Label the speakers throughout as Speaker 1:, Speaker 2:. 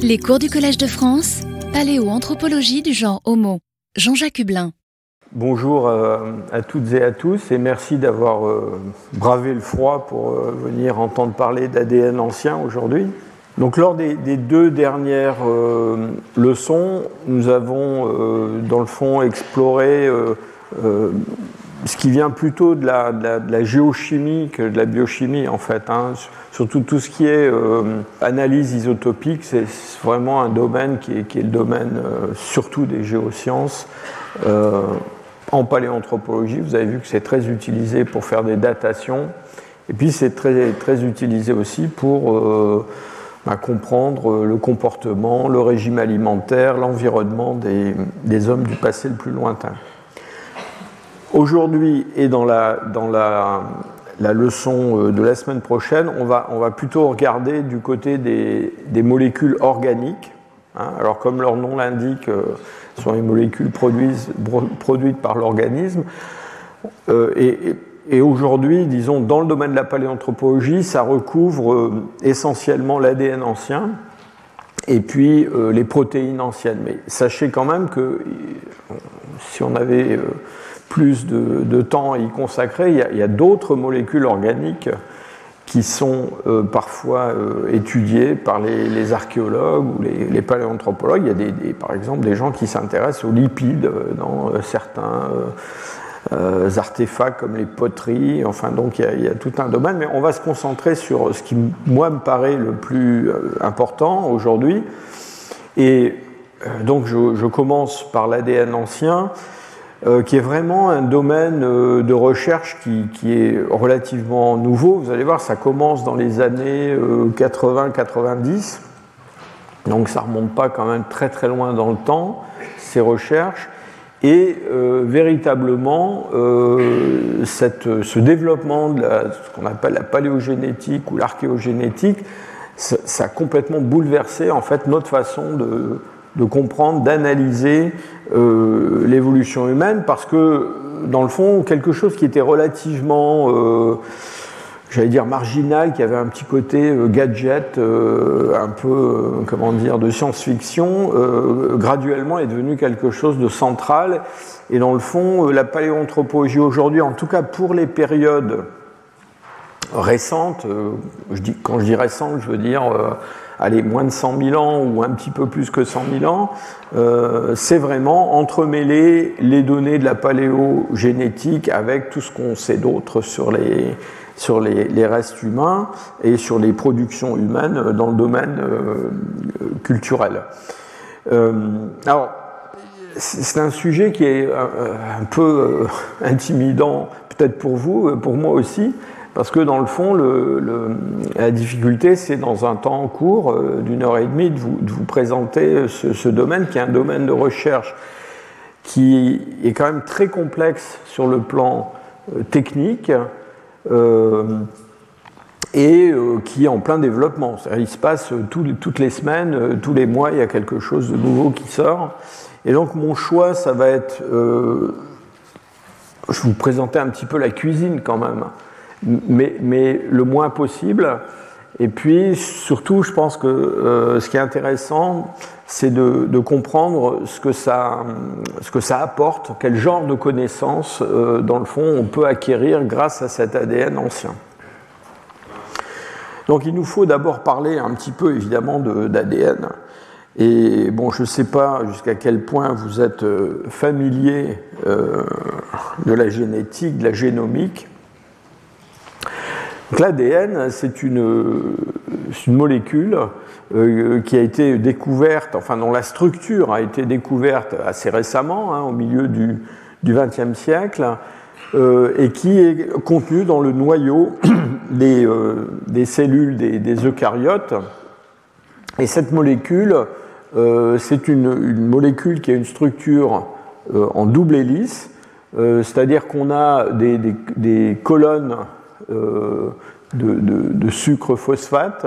Speaker 1: Les cours du Collège de France, paléoanthropologie du genre Homo. Jean-Jacques Hublin.
Speaker 2: Bonjour euh, à toutes et à tous et merci d'avoir euh, bravé le froid pour euh, venir entendre parler d'ADN ancien aujourd'hui. Donc lors des, deux dernières leçons, nous avons dans le fond exploré ce qui vient plutôt de la, géochimie que de la biochimie en fait. Hein. Surtout tout ce qui est analyse isotopique, c'est vraiment un domaine qui est, le domaine surtout des géosciences en paléanthropologie. Vous avez vu que c'est très utilisé pour faire des datations. Et puis c'est très, très utilisé aussi pour euh, bah, comprendre le comportement, le régime alimentaire, l'environnement des, hommes du passé le plus lointain. Aujourd'hui et dans la, dans la, leçon euh, de la semaine prochaine, on va, on va plutôt regarder du côté des, des molécules organiques. Hein. Alors comme leur nom l'indique, euh, ce sont les molécules produites par l'organisme. Euh, et, aujourd'hui, disons, dans le domaine de la paléanthropologie, ça recouvre essentiellement l'ADN ancien et puis les protéines anciennes. Mais sachez quand même que si on avait plus de, temps à y consacrer, il y a d'autres molécules organiques qui sont euh, parfois euh, étudiés par les, archéologues ou les, paléanthropologues. Il y a des, par exemple des gens qui s'intéressent aux lipides euh, dans certains artefacts comme les poteries. Enfin, donc il y, a, tout un domaine, mais on va se concentrer sur ce qui, moi, me paraît le plus important aujourd'hui. Et donc je commence par l'ADN ancien. Euh, qui est vraiment un domaine euh, de recherche qui, est relativement nouveau. Vous allez voir, ça commence dans les années 80-90, euh, donc ça remonte pas quand même très très loin dans le temps, ces recherches. Et véritablement, ce développement de ce qu'on appelle la paléogénétique ou l'archéogénétique, ça, ça, a complètement bouleversé en fait notre façon de, de comprendre, d'analyser euh, l'évolution humaine, parce que, dans le fond, quelque chose qui était relativement, euh, j'allais dire, marginal, qui avait un petit côté euh, gadget, un peu, comment dire, de science-fiction, graduellement est devenu quelque chose de central. Et dans le fond, la paléoanthropologie aujourd'hui, en tout cas pour les périodes récentes, quand je dis récentes, je veux dire allez, moins de 100 000 ans ou un petit peu plus que 100 000 ans, euh, c'est vraiment entremêler les données de la paléogénétique avec tout ce qu'on sait d'autre sur les, sur les, restes humains et sur les productions humaines dans le domaine euh, culturel. Euh, alors, c'est un sujet qui est un peu intimidant, peut-être pour vous, pour moi aussi, parce que dans le fond, la difficulté, c'est dans un temps court, euh, d'une heure et demie, de vous, présenter ce, domaine qui est un domaine de recherche qui est quand même très complexe sur le plan euh, technique euh, et qui est en plein développement. Il se passe toutes les semaines, tous les mois, il y a quelque chose de nouveau qui sort. Et donc mon choix, ça va être... je vous présenter un petit peu la cuisine quand même mais, le moins possible. Et puis, surtout, je pense que euh, ce qui est intéressant, c'est de, comprendre ce que, ça, ce que ça apporte, quel genre de connaissances, euh, dans le fond, on peut acquérir grâce à cet ADN ancien. Donc, il nous faut d'abord parler un petit peu, évidemment, d'ADN. Et bon, je ne sais pas jusqu'à quel point vous êtes euh, familier de la génétique, de la génomique. L'ADN, c'est une, molécule euh, qui a été découverte, enfin dont la structure a été découverte assez récemment, hein, au milieu du XXe siècle, euh, et qui est contenue dans le noyau des, euh, des cellules des, eucaryotes. Et cette molécule, c'est une, molécule qui a une structure en double hélice, c'est-à-dire qu'on a des colonnes euh, de, sucre phosphate,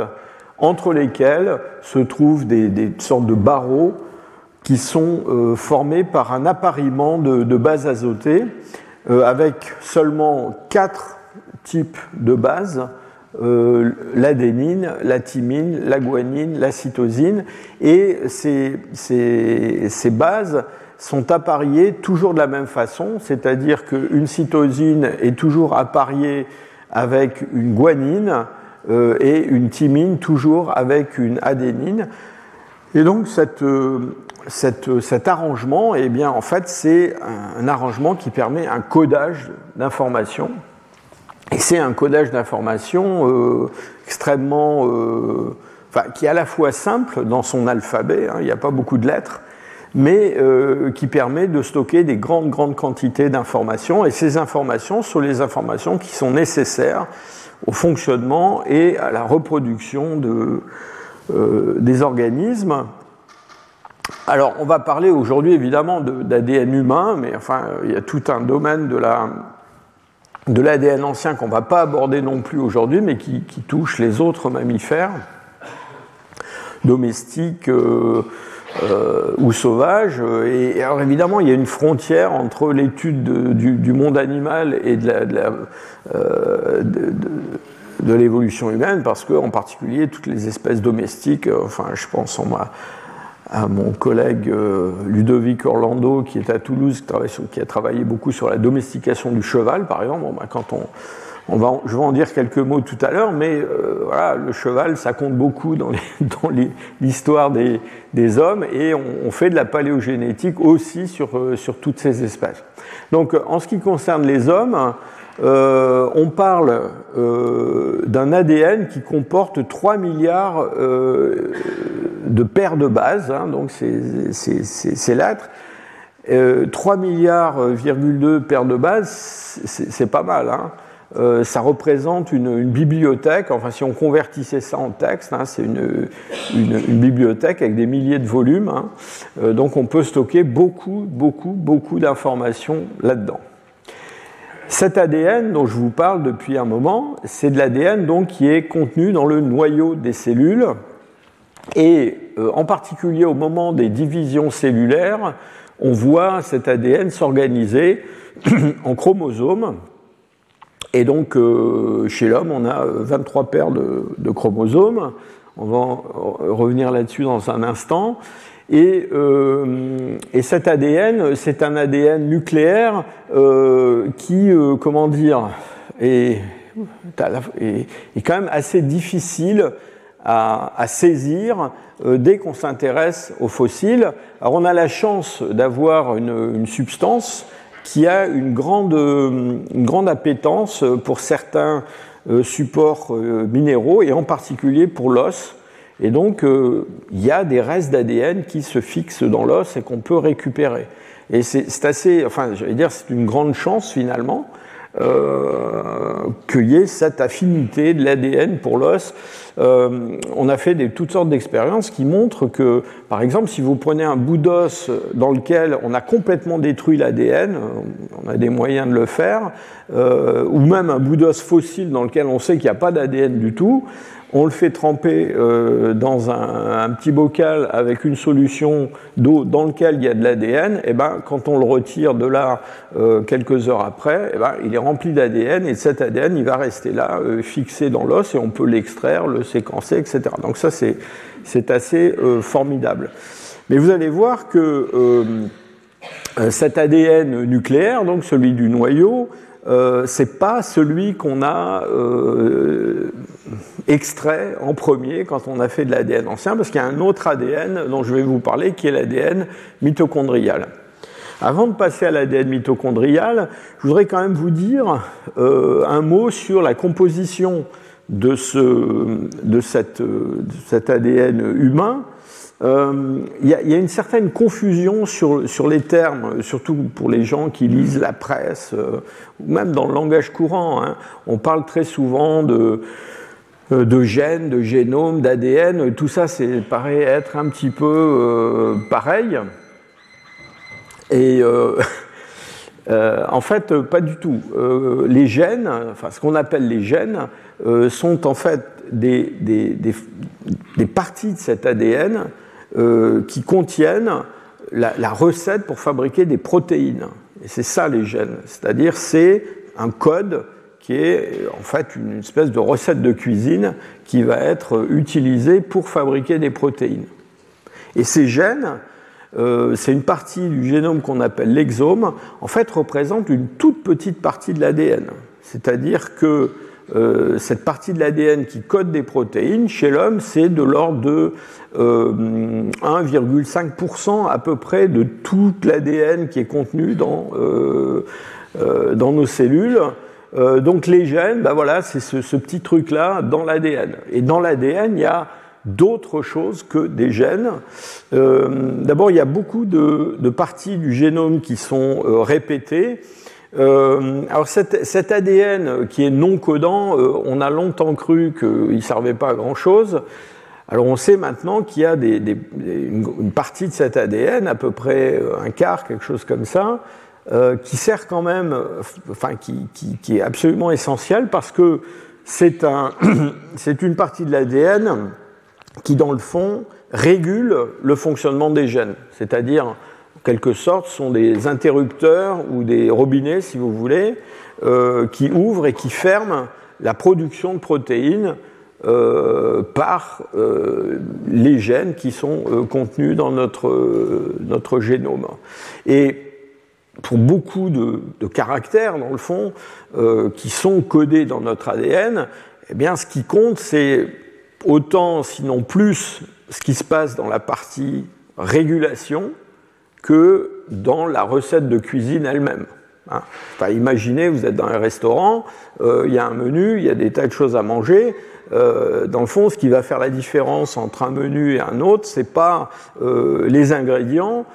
Speaker 2: entre lesquels se trouvent des, sortes de barreaux qui sont euh, formés par un appariement de, bases azotées, euh, avec seulement quatre types de bases l'adénine, la thymine, la guanine, la cytosine, et ces, ces bases sont appariées toujours de la même façon, c'est-à-dire qu'une cytosine est toujours appariée avec une guanine euh, et une thymine toujours avec une adénine. Et donc euh, cet arrangement, eh bien, en fait, c'est un, arrangement qui permet un codage d'informations. Et c'est un codage d'informations euh, extrêmement, qui est à la fois simple dans son alphabet, hein, il n'y a pas beaucoup de lettres, mais euh, qui permet de stocker des grandes, grandes quantités d'informations. Et ces informations sont les informations qui sont nécessaires au fonctionnement et à la reproduction de, euh, des organismes. Alors, on va parler aujourd'hui évidemment d'ADN humain, mais enfin, il y a tout un domaine de la de l'ADN ancien qu'on ne va pas aborder non plus aujourd'hui, mais qui, touche les autres mammifères domestiques, euh, euh, ou sauvages. Et, alors évidemment, il y a une frontière entre l'étude du, monde animal et de, euh, de, l'évolution humaine, parce que en particulier toutes les espèces domestiques, euh, enfin je pense en, à mon collègue Ludovic Orlando qui est à Toulouse, qui, a travaillé beaucoup sur la domestication du cheval, par exemple. Bon, ben, quand on, je vais en dire quelques mots tout à l'heure, mais euh, voilà, le cheval, ça compte beaucoup dans l'histoire des, hommes et on, fait de la paléogénétique aussi sur, euh, sur toutes ces espèces. Donc, en ce qui concerne les hommes, euh, on parle d'un ADN qui comporte 3 milliards de paires de bases, hein, donc ces lettres. 3 milliards,2 paires de bases, c'est pas mal. Hein. Euh, ça représente une, bibliothèque, enfin si on convertissait ça en texte, hein, c'est une, bibliothèque avec des milliers de volumes, hein. euh, donc on peut stocker beaucoup, beaucoup, beaucoup d'informations là-dedans. Cet ADN dont je vous parle depuis un moment, c'est de l'ADN donc qui est contenu dans le noyau des cellules, et euh, en particulier au moment des divisions cellulaires, on voit cet ADN s'organiser en chromosomes et donc, euh, chez l'homme, on a 23 paires de, chromosomes. On va revenir là-dessus dans un instant. Et, euh, cet ADN, c'est un ADN nucléaire euh, qui, comment dire, est, quand même assez difficile à, saisir dès qu'on s'intéresse aux fossiles. Alors, on a la chance d'avoir une substance qui a une grande, une grande appétence pour certains euh, supports euh, minéraux et en particulier pour l'os. Et donc, euh, il y a des restes d'ADN qui se fixent dans l'os et qu'on peut récupérer. Et c'est assez, enfin, j'allais dire, c'est une grande chance finalement euh, qu'il y ait cette affinité de l'ADN pour l'os. Euh, on a fait des, toutes sortes d'expériences qui montrent que, par exemple, si vous prenez un bout d'os dans lequel on a complètement détruit l'ADN, on a des moyens de le faire, euh, ou même un bout d'os fossile dans lequel on sait qu'il n'y a pas d'ADN du tout, on le fait tremper euh, dans un, petit bocal avec une solution d'eau dans lequel il y a de l'ADN, et ben, quand on le retire de là euh, quelques heures après, et ben, il est rempli d'ADN et cet ADN il va rester là, euh, fixé dans l'os et on peut l'extraire, le séquencer, etc. Donc ça c'est assez formidable. Mais vous allez voir que cet ADN nucléaire, donc celui du noyau, euh, c'est pas celui qu'on a euh, extrait en premier quand on a fait de l'ADN ancien, parce qu'il y a un autre ADN dont je vais vous parler qui est l'ADN mitochondrial. Avant de passer à l'ADN mitochondrial, je voudrais quand même vous dire euh, un mot sur la composition de, ce, de, cet ADN humain il euh, y, a une certaine confusion sur, les termes, surtout pour les gens qui lisent la presse, euh, ou même dans le langage courant. Hein. On parle très souvent de, euh, gènes, de génome, d'ADN. Tout ça, c'est paraît être un petit peu pareil. Et en fait, pas du tout. les gènes, enfin ce qu'on appelle les gènes, sont en fait des parties de cet ADN euh, qui contiennent la, recette pour fabriquer des protéines. Et c'est ça les gènes. C'est-à-dire c'est un code qui est en fait une espèce de recette de cuisine qui va être utilisée pour fabriquer des protéines. Et ces gènes, euh, c'est une partie du génome qu'on appelle l'exome, en fait représente une toute petite partie de l'ADN. C'est-à-dire que euh, cette partie de l'ADN qui code des protéines, chez l'homme, c'est de l'ordre de 1,5% euh, à peu près de tout l'ADN qui est contenu dans, dans nos cellules. donc les gènes, ben voilà, c'est ce, petit truc-là dans l'ADN. Et dans l'ADN, il y a d'autres choses que des gènes. Euh, d'abord, il y a beaucoup de, parties du génome qui sont euh, répétées. Euh, alors cet, ADN qui est non codant, on a longtemps cru qu'il ne servait pas à grand-chose. Alors on sait maintenant qu'il y a une, partie de cet ADN, à peu près un quart, quelque chose comme ça, qui sert quand même, enfin qui, est absolument essentiel parce que c'est un, une partie de l'ADN qui, dans le fond, régulent le fonctionnement des gènes, c'est-à-dire, quelque sorte, sont des interrupteurs ou des robinets, si vous voulez, euh, qui ouvrent et qui ferment la production de protéines euh, par euh, les gènes qui sont contenus dans notre, notre génome. Et pour beaucoup de, de, caractères, dans le fond, qui sont codés dans notre ADN, eh bien, ce qui compte, c'est autant, sinon plus, ce qui se passe dans la partie régulation que dans la recette de cuisine elle-même. Hein. Enfin, imaginez, vous êtes dans un restaurant, euh, il y a un menu, il y a des tas de choses à manger. Euh, dans le fond, ce qui va faire la différence entre un menu et un autre, c'est pas euh, les ingrédients,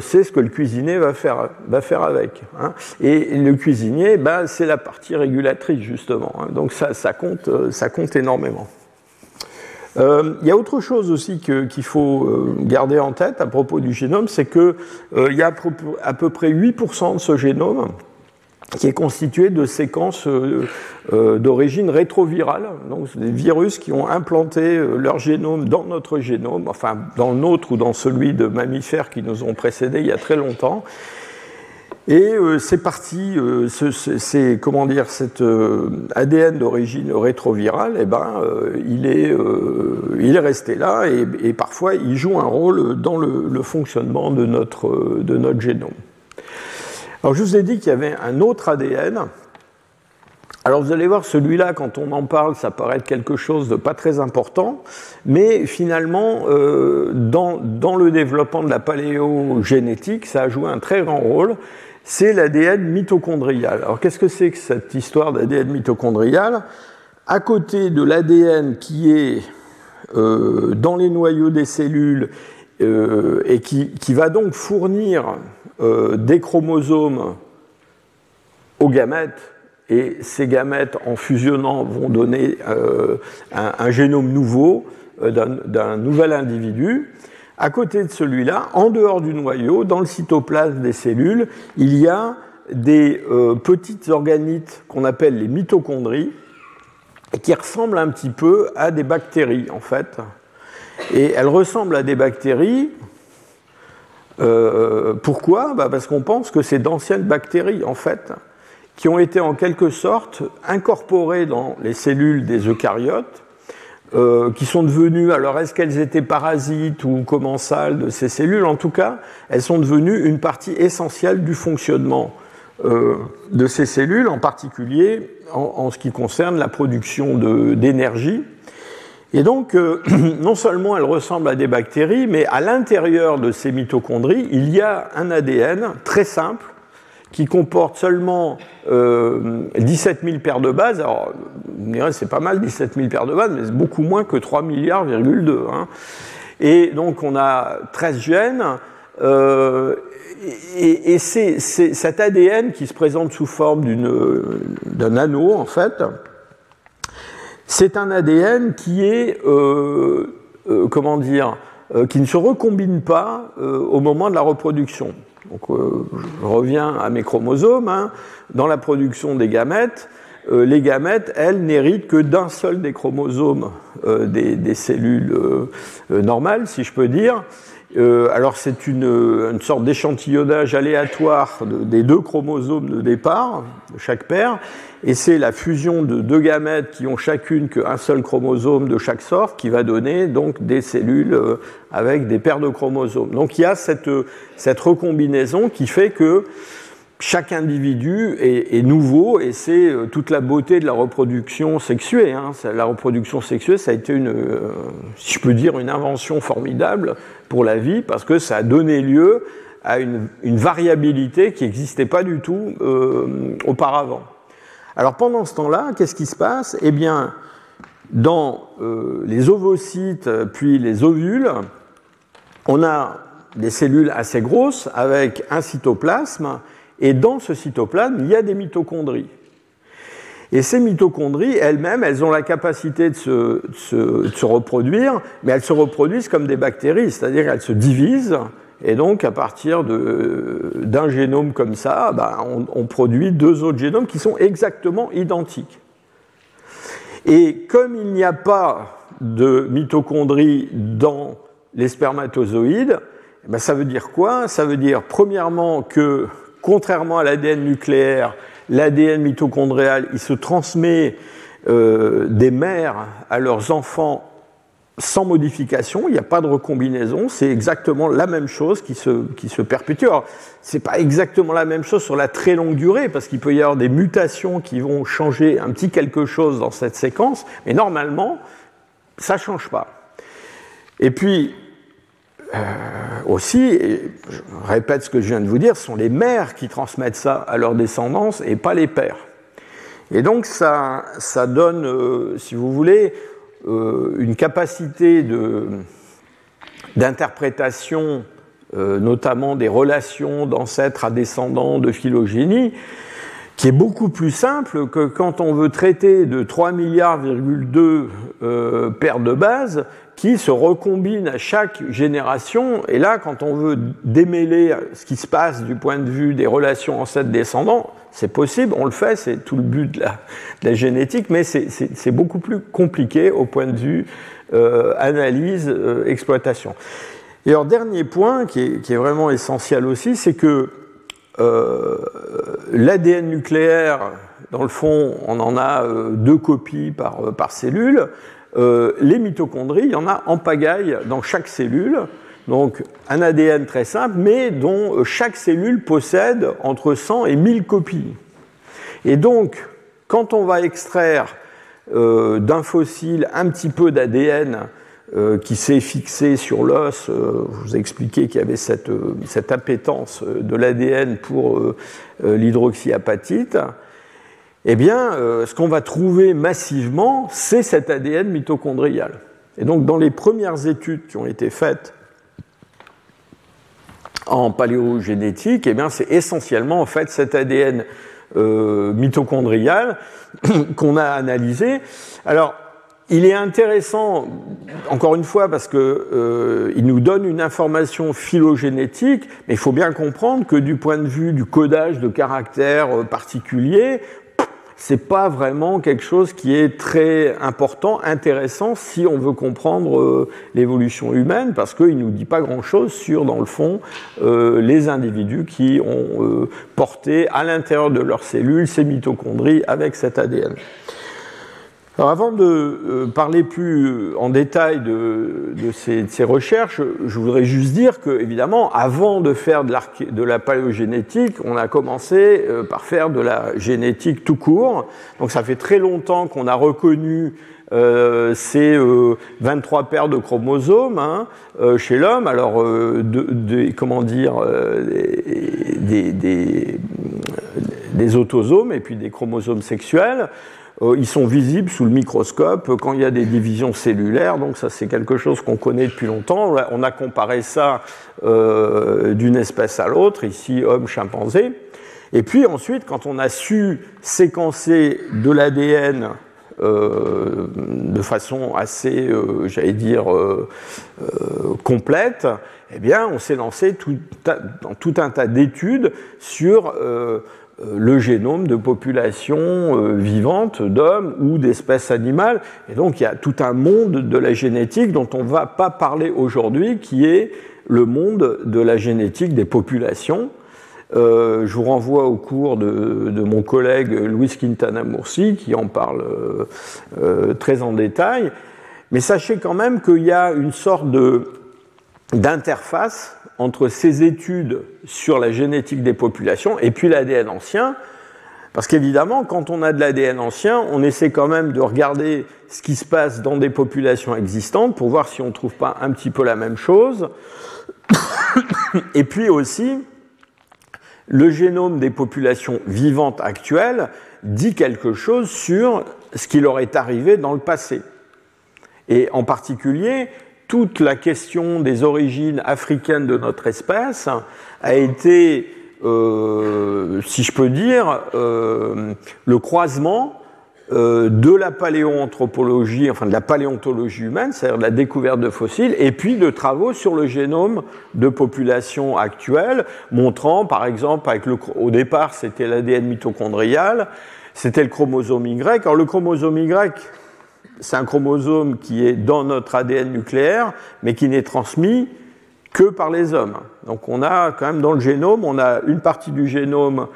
Speaker 2: c'est ce que le cuisinier va faire, va faire avec. Hein. Et le cuisinier, ben, c'est la partie régulatrice justement. Hein. Donc ça, ça, compte, ça compte énormément. Euh, il y a autre chose aussi qu'il faut euh, garder en tête à propos du génome, c'est qu'il euh, y a à peu près 8% de ce génome qui est constitué de séquences d'origine rétrovirale, donc des virus qui ont implanté leur génome dans notre génome, enfin dans le nôtre ou dans celui de mammifères qui nous ont précédés il y a très longtemps, et euh, c'est parti, euh, c'est comment dire, cet euh, ADN d'origine rétrovirale, eh ben, il, est, il est resté là et, parfois il joue un rôle dans le, fonctionnement de notre, de notre génome. Alors je vous ai dit qu'il y avait un autre ADN. Alors vous allez voir, celui-là, quand on en parle, ça paraît être quelque chose de pas très important, mais finalement, dans, dans le développement de la paléogénétique, ça a joué un très grand rôle c'est l'ADN mitochondrial. Alors qu'est-ce que c'est que cette histoire d'ADN mitochondrial? À côté de l'ADN qui est euh, dans les noyaux des cellules euh, et qui, va donc fournir euh, des chromosomes aux gamètes, et ces gamètes en fusionnant vont donner un, génome nouveau d'un nouvel individu. À côté de celui-là, en dehors du noyau, dans le cytoplasme des cellules, il y a des euh, petites organites qu'on appelle les mitochondries, qui ressemblent un petit peu à des bactéries, en fait. Et elles ressemblent à des bactéries. Euh, pourquoi? Bah, Parce qu'on pense que c'est d'anciennes bactéries, en fait, qui ont été en quelque sorte incorporées dans les cellules des eucaryotes euh, qui sont devenues, alors est-ce qu'elles étaient parasites ou commensales de ces cellules? En tout cas, elles sont devenues une partie essentielle du fonctionnement euh, de ces cellules, en particulier en, ce qui concerne la production d'énergie. Et donc, euh, non seulement elles ressemblent à des bactéries, mais à l'intérieur de ces mitochondries, il y a un ADN très simple qui comporte seulement 17 euh, 000 paires de bases. Alors, vous me direz, c'est pas mal, 17 000 paires de bases, mais c'est beaucoup moins que 3 milliards, hein. Et donc, on a 13 gènes. Euh, et, c'est cet ADN qui se présente sous forme d'un anneau, en fait. C'est un ADN qui est, euh, comment dire, qui ne se recombine pas au moment de la reproduction. Donc, euh, je reviens à mes chromosomes. Hein. Dans la production des gamètes, les gamètes, elles, n'héritent que d'un seul des chromosomes des, cellules normales, si je peux dire. Alors c'est une, sorte d'échantillonnage aléatoire des deux chromosomes de départ de chaque paire, et c'est la fusion de deux gamètes qui ont chacune qu'un seul chromosome de chaque sorte qui va donner donc des cellules euh, avec des paires de chromosomes. Donc il y a cette, cette recombinaison qui fait que chaque individu est, nouveau et c'est euh, toute la beauté de la reproduction sexuée. Hein. La reproduction sexuée, ça a été une, euh, si je peux dire, une invention formidable pour la vie parce que ça a donné lieu à une, variabilité qui n'existait pas du tout auparavant. Alors pendant ce temps-là, qu'est-ce qui se passe? Eh bien, dans euh, les ovocytes puis les ovules, on a des cellules assez grosses avec un cytoplasme, et dans ce cytoplasme, il y a des mitochondries. Et ces mitochondries, elles-mêmes, elles ont la capacité de se, reproduire, mais elles se reproduisent comme des bactéries, c'est-à-dire qu'elles se divisent, et donc, à partir d'un génome comme ça, bah, on, produit deux autres génomes qui sont exactement identiques. Et comme il n'y a pas de mitochondries dans les spermatozoïdes, bah, ça veut dire quoi? Ça veut dire, premièrement, que contrairement à l'ADN nucléaire, l'ADN mitochondrial, il se transmet euh, des mères à leurs enfants sans modification, il n'y a pas de recombinaison, c'est exactement la même chose qui se, qui se perpétue. Alors, ce n'est pas exactement la même chose sur la très longue durée, parce qu'il peut y avoir des mutations qui vont changer un petit quelque chose dans cette séquence, mais normalement, ça change pas. Et puis, euh, aussi, je répète ce que je viens de vous dire, sont les mères qui transmettent ça à leur descendance et pas les pères. Et donc, ça, ça donne, euh, si vous voulez, euh, une capacité d'interprétation, notamment des relations d'ancêtres à descendants de phylogénie, qui est beaucoup plus simple que quand on veut traiter de 3 milliards, euh, paires de bases qui se recombinent à chaque génération. Et là, quand on veut démêler ce qui se passe du point de vue des relations ancêtres-descendants, c'est possible, on le fait, c'est tout le but de la, génétique, mais c'est beaucoup plus compliqué au point de vue euh, analyse, euh, exploitation. Et alors, dernier point qui est, vraiment essentiel aussi, c'est que euh, l'ADN nucléaire, dans le fond, on en a deux copies par cellule. Les mitochondries, il y en a en pagaille dans chaque cellule. Donc un ADN très simple, mais dont chaque cellule possède entre 100 et 1000 copies. Et donc, quand on va extraire d'un fossile un petit peu d'ADN euh, qui s'est fixé sur l'os. Euh, je vous ai expliqué qu'il y avait cette, euh, cette appétence de l'ADN pour l'hydroxyapatite. Eh bien, ce qu'on va trouver massivement, c'est cet ADN mitochondrial. Et donc, dans les premières études qui ont été faites en paléogénétique, eh bien, c'est essentiellement en fait cet ADN mitochondrial qu'on a analysé. Alors, il est intéressant, encore une fois, parce qu'il euh, nous donne une information phylogénétique, mais il faut bien comprendre que du point de vue du codage de caractères euh, particuliers, c'est pas vraiment quelque chose qui est très important, intéressant si on veut comprendre euh, l'évolution humaine, parce qu'il nous dit pas grand-chose sur, dans le fond, les individus qui ont porté à l'intérieur de leurs cellules ces mitochondries avec cet ADN. Alors avant de euh, parler plus euh, en détail de, ces, recherches, je voudrais juste dire que, évidemment, avant de faire de, la paléogénétique, on a commencé euh, par faire de la génétique tout court. Donc ça fait très longtemps qu'on a reconnu ces 23 paires de chromosomes hein, chez l'homme. Alors, de, comment dire, des, des, autosomes et puis des chromosomes sexuels. Euh, ils sont visibles sous le microscope quand il y a des divisions cellulaires, donc ça c'est quelque chose qu'on connaît depuis longtemps. On a comparé ça euh, d'une espèce à l'autre, ici homme, chimpanzé. Et puis ensuite, quand on a su séquencer de l'ADN euh, de façon assez, j'allais dire, complète, eh bien, on s'est lancé tout, dans tout un tas d'études sur le génome de populations vivantes d'hommes ou d'espèces animales. Et donc il y a tout un monde de la génétique dont on ne va pas parler aujourd'hui, qui est le monde de la génétique des populations. Euh, je vous renvoie au cours de, mon collègue Louis Quintana Murci qui en parle euh, euh, très en détail. Mais sachez quand même qu'il y a une sorte d'interface entre ces études sur la génétique des populations et puis l'ADN ancien. Parce qu'évidemment, quand on a de l'ADN ancien, on essaie quand même de regarder ce qui se passe dans des populations existantes pour voir si on ne trouve pas un petit peu la même chose. Et puis aussi, le génome des populations vivantes actuelles dit quelque chose sur ce qui leur est arrivé dans le passé. Et en particulier, toute la question des origines africaines de notre espèce a été, euh, si je peux dire, euh, le croisement euh, de la paléoanthropologie, enfin de la paléontologie humaine, c'est-à-dire de la découverte de fossiles, et puis de travaux sur le génome de populations actuelles, montrant par exemple, avec le, au départ c'était l'ADN mitochondrial, c'était le chromosome Y. Alors le chromosome Y, c'est un chromosome qui est dans notre ADN nucléaire, mais qui n'est transmis que par les hommes. Donc on a quand même dans le génome, on a une partie du génome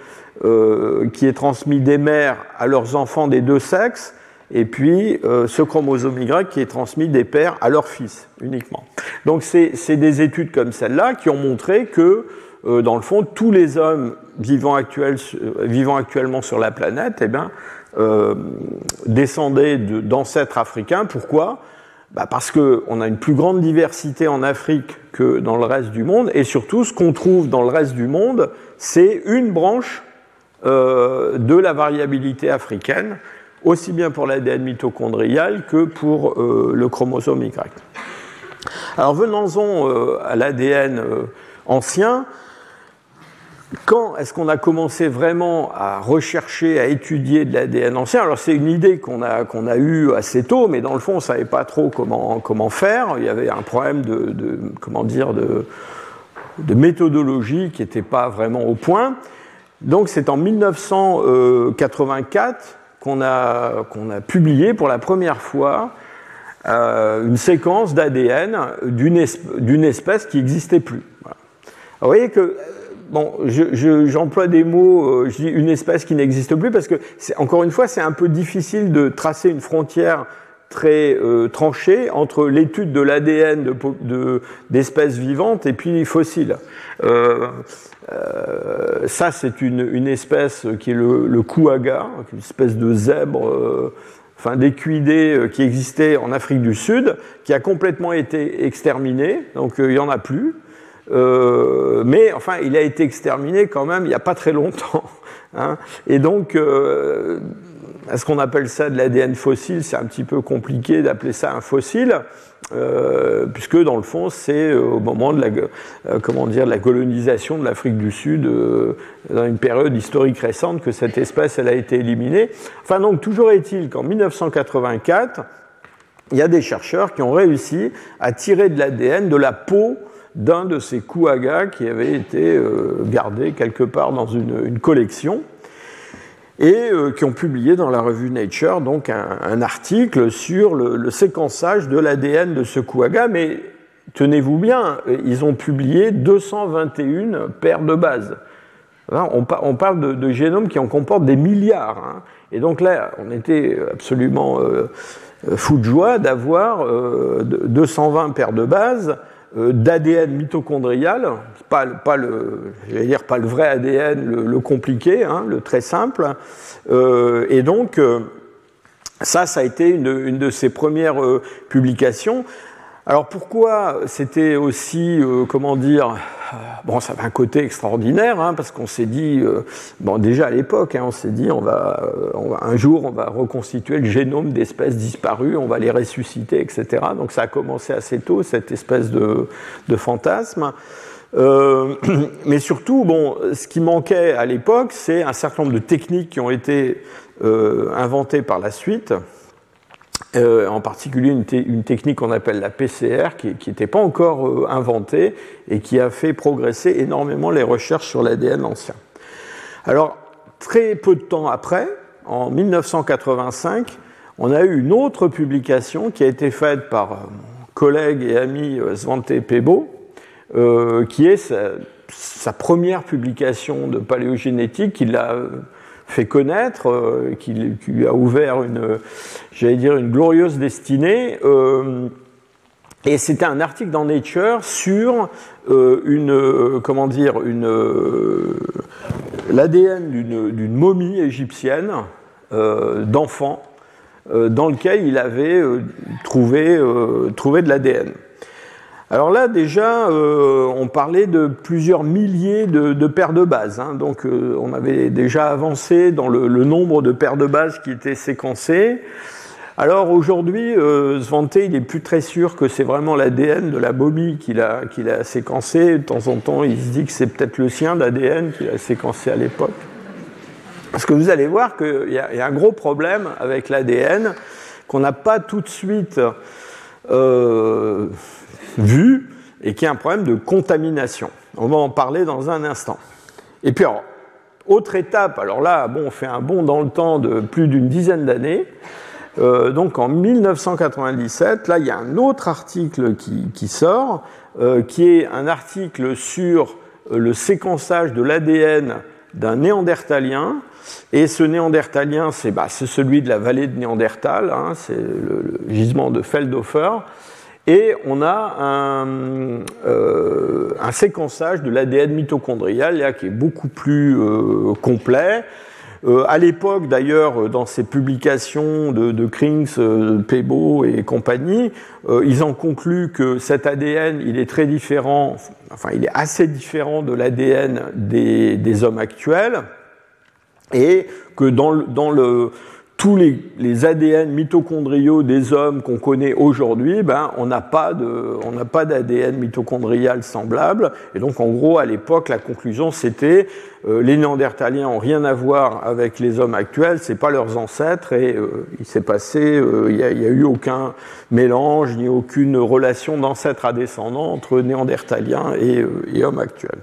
Speaker 2: euh, qui est transmis des mères à leurs enfants des deux sexes, et puis euh, ce chromosome Y qui est transmis des pères à leurs fils uniquement. Donc c'est des études comme celle-là qui ont montré que, euh, dans le fond, tous les hommes vivant, vivant actuellement sur la planète eh bien, descendaient d'ancêtres africains. Pourquoi? Bah parce qu'on a une plus grande diversité en Afrique que dans le reste du monde, et surtout ce qu'on trouve dans le reste du monde, c'est une branche euh, de la variabilité africaine, aussi bien pour l'ADN mitochondrial que pour euh, le chromosome Y. Alors venons-en euh, à l'ADN ancien. Quand est-ce qu'on a commencé vraiment à rechercher, à étudier de l'ADN ancien? Alors c'est une idée qu'on a, qu'on a eue assez tôt, mais dans le fond on ne savait pas trop comment, comment faire. Il y avait un problème de, comment dire, de, méthodologie qui n'était pas vraiment au point. Donc c'est en 1984 qu'on a, qu'on a, publié pour la première fois euh, une séquence d'ADN d'une espèce qui n'existait plus. vous voyez que, bon, j'emploie des mots, euh, je dis une espèce qui n'existe plus parce que, encore une fois, c'est un peu difficile de tracer une frontière très euh, tranché entre l'étude de l'ADN d'espèces vivantes et puis fossiles. Euh, ça, c'est une, une, espèce qui est le, le kouaga, une espèce de zèbre, enfin d'équidé qui existait en Afrique du Sud, qui a complètement été exterminé, donc il n'y en a plus. Mais enfin, il a été exterminé quand même il n'y a pas très longtemps. Hein. Et donc, est-ce qu'on appelle ça de l'ADN fossile C'est un petit peu compliqué d'appeler ça un fossile, euh, puisque dans le fond, c'est euh, au moment de la, euh, comment dire, la colonisation de l'Afrique du Sud, dans une période historique récente, que cette espèce elle a été éliminée. Enfin, donc, toujours est-il qu'en 1984, il y a des chercheurs qui ont réussi à tirer de l'ADN de la peau d'un de ces kouagas qui avait été gardé quelque part dans une, collection et euh, qui ont publié dans la revue Nature donc un, article sur le, séquençage de l'ADN de ce kouaga, mais tenez-vous bien, ils ont publié 221 paires de bases. on, parle de, génomes qui en comportent des milliards. Hein. Et donc là, on était absolument euh, fou de joie d'avoir 220 euh, paires de bases d'ADN mitochondrial, pas, le, vrai ADN, le, compliqué, hein, le très simple. Euh, et donc, euh, ça, ça a été une, de ses premières euh, publications. Alors pourquoi c'était aussi, comment dire, bon, ça avait un côté extraordinaire, hein, parce qu'on s'est dit, bon, déjà à l'époque, hein, on s'est dit, on va, un jour, on va reconstituer le génome d'espèces disparues, on va les ressusciter, etc. Donc ça a commencé assez tôt, cette espèce de, fantasme. Euh, mais surtout, bon, ce qui manquait à l'époque, c'est un certain nombre de techniques qui ont été euh, inventées par la suite. Euh, en particulier une, technique qu'on appelle la PCR, qui n'était pas encore inventée et qui a fait progresser énormément les recherches sur l'ADN ancien. Alors, très peu de temps après, en 1985, on a eu une autre publication qui a été faite par mon collègue et ami Svante Pebo, qui est sa, première publication de paléogénétique qu'il a fait connaître, euh, qui, lui a ouvert une, j'allais dire, une glorieuse destinée. Euh, et c'était un article dans Nature sur euh, une, comment dire, une, l'ADN d'une momie égyptienne d'enfant dans lequel il avait trouvé, trouvé de l'ADN. Alors là, déjà, euh, on parlait de plusieurs milliers de, paires de bases. Hein. donc, euh, on avait déjà avancé dans le, nombre de paires de bases qui étaient séquencées. Alors aujourd'hui, euh, Svante, il n'est plus très sûr que c'est vraiment l'ADN de la bobby qu'il a, séquencé. De temps en temps, il se dit que c'est peut-être le sien d'ADN qu'il a séquencé à l'époque. Parce que vous allez voir qu'il y, a un gros problème avec l'ADN qu'on n'a pas tout de suite vu et qui est un problème de contamination. On va en parler dans un instant. Et puis, autre étape, alors là, bon, on fait un bond dans le temps de plus d'une dizaine d'années. Euh, donc en 1997, là, il y a un autre article qui, sort, euh, qui est un article sur euh, le séquençage de l'ADN d'un néandertalien. Et ce néandertalien, c'est bah, celui de la vallée de Néandertal, hein, c'est le, gisement de Feldhofer. Et on a euh, un, séquençage de l'ADN mitochondrial qui est beaucoup plus euh, complet. Euh, à l'époque, d'ailleurs, dans ces publications de, de Krings, Pebo et compagnie, ils ont conclu que cet ADN, il est très différent, enfin, il est assez différent de l'ADN des, hommes actuels, et que dans dans le tous les, ADN mitochondriaux des hommes qu'on connaît aujourd'hui, ben, on n'a pas d'ADN mitochondrial semblable. Et donc, en gros, à l'époque, la conclusion, c'était euh, les Néandertaliens n'ont rien à voir avec les hommes actuels, c'est pas leurs ancêtres, et euh, il s'est passé, euh, il n'y a, eu aucun mélange ni aucune relation d'ancêtre à descendant entre Néandertaliens et, et hommes actuels.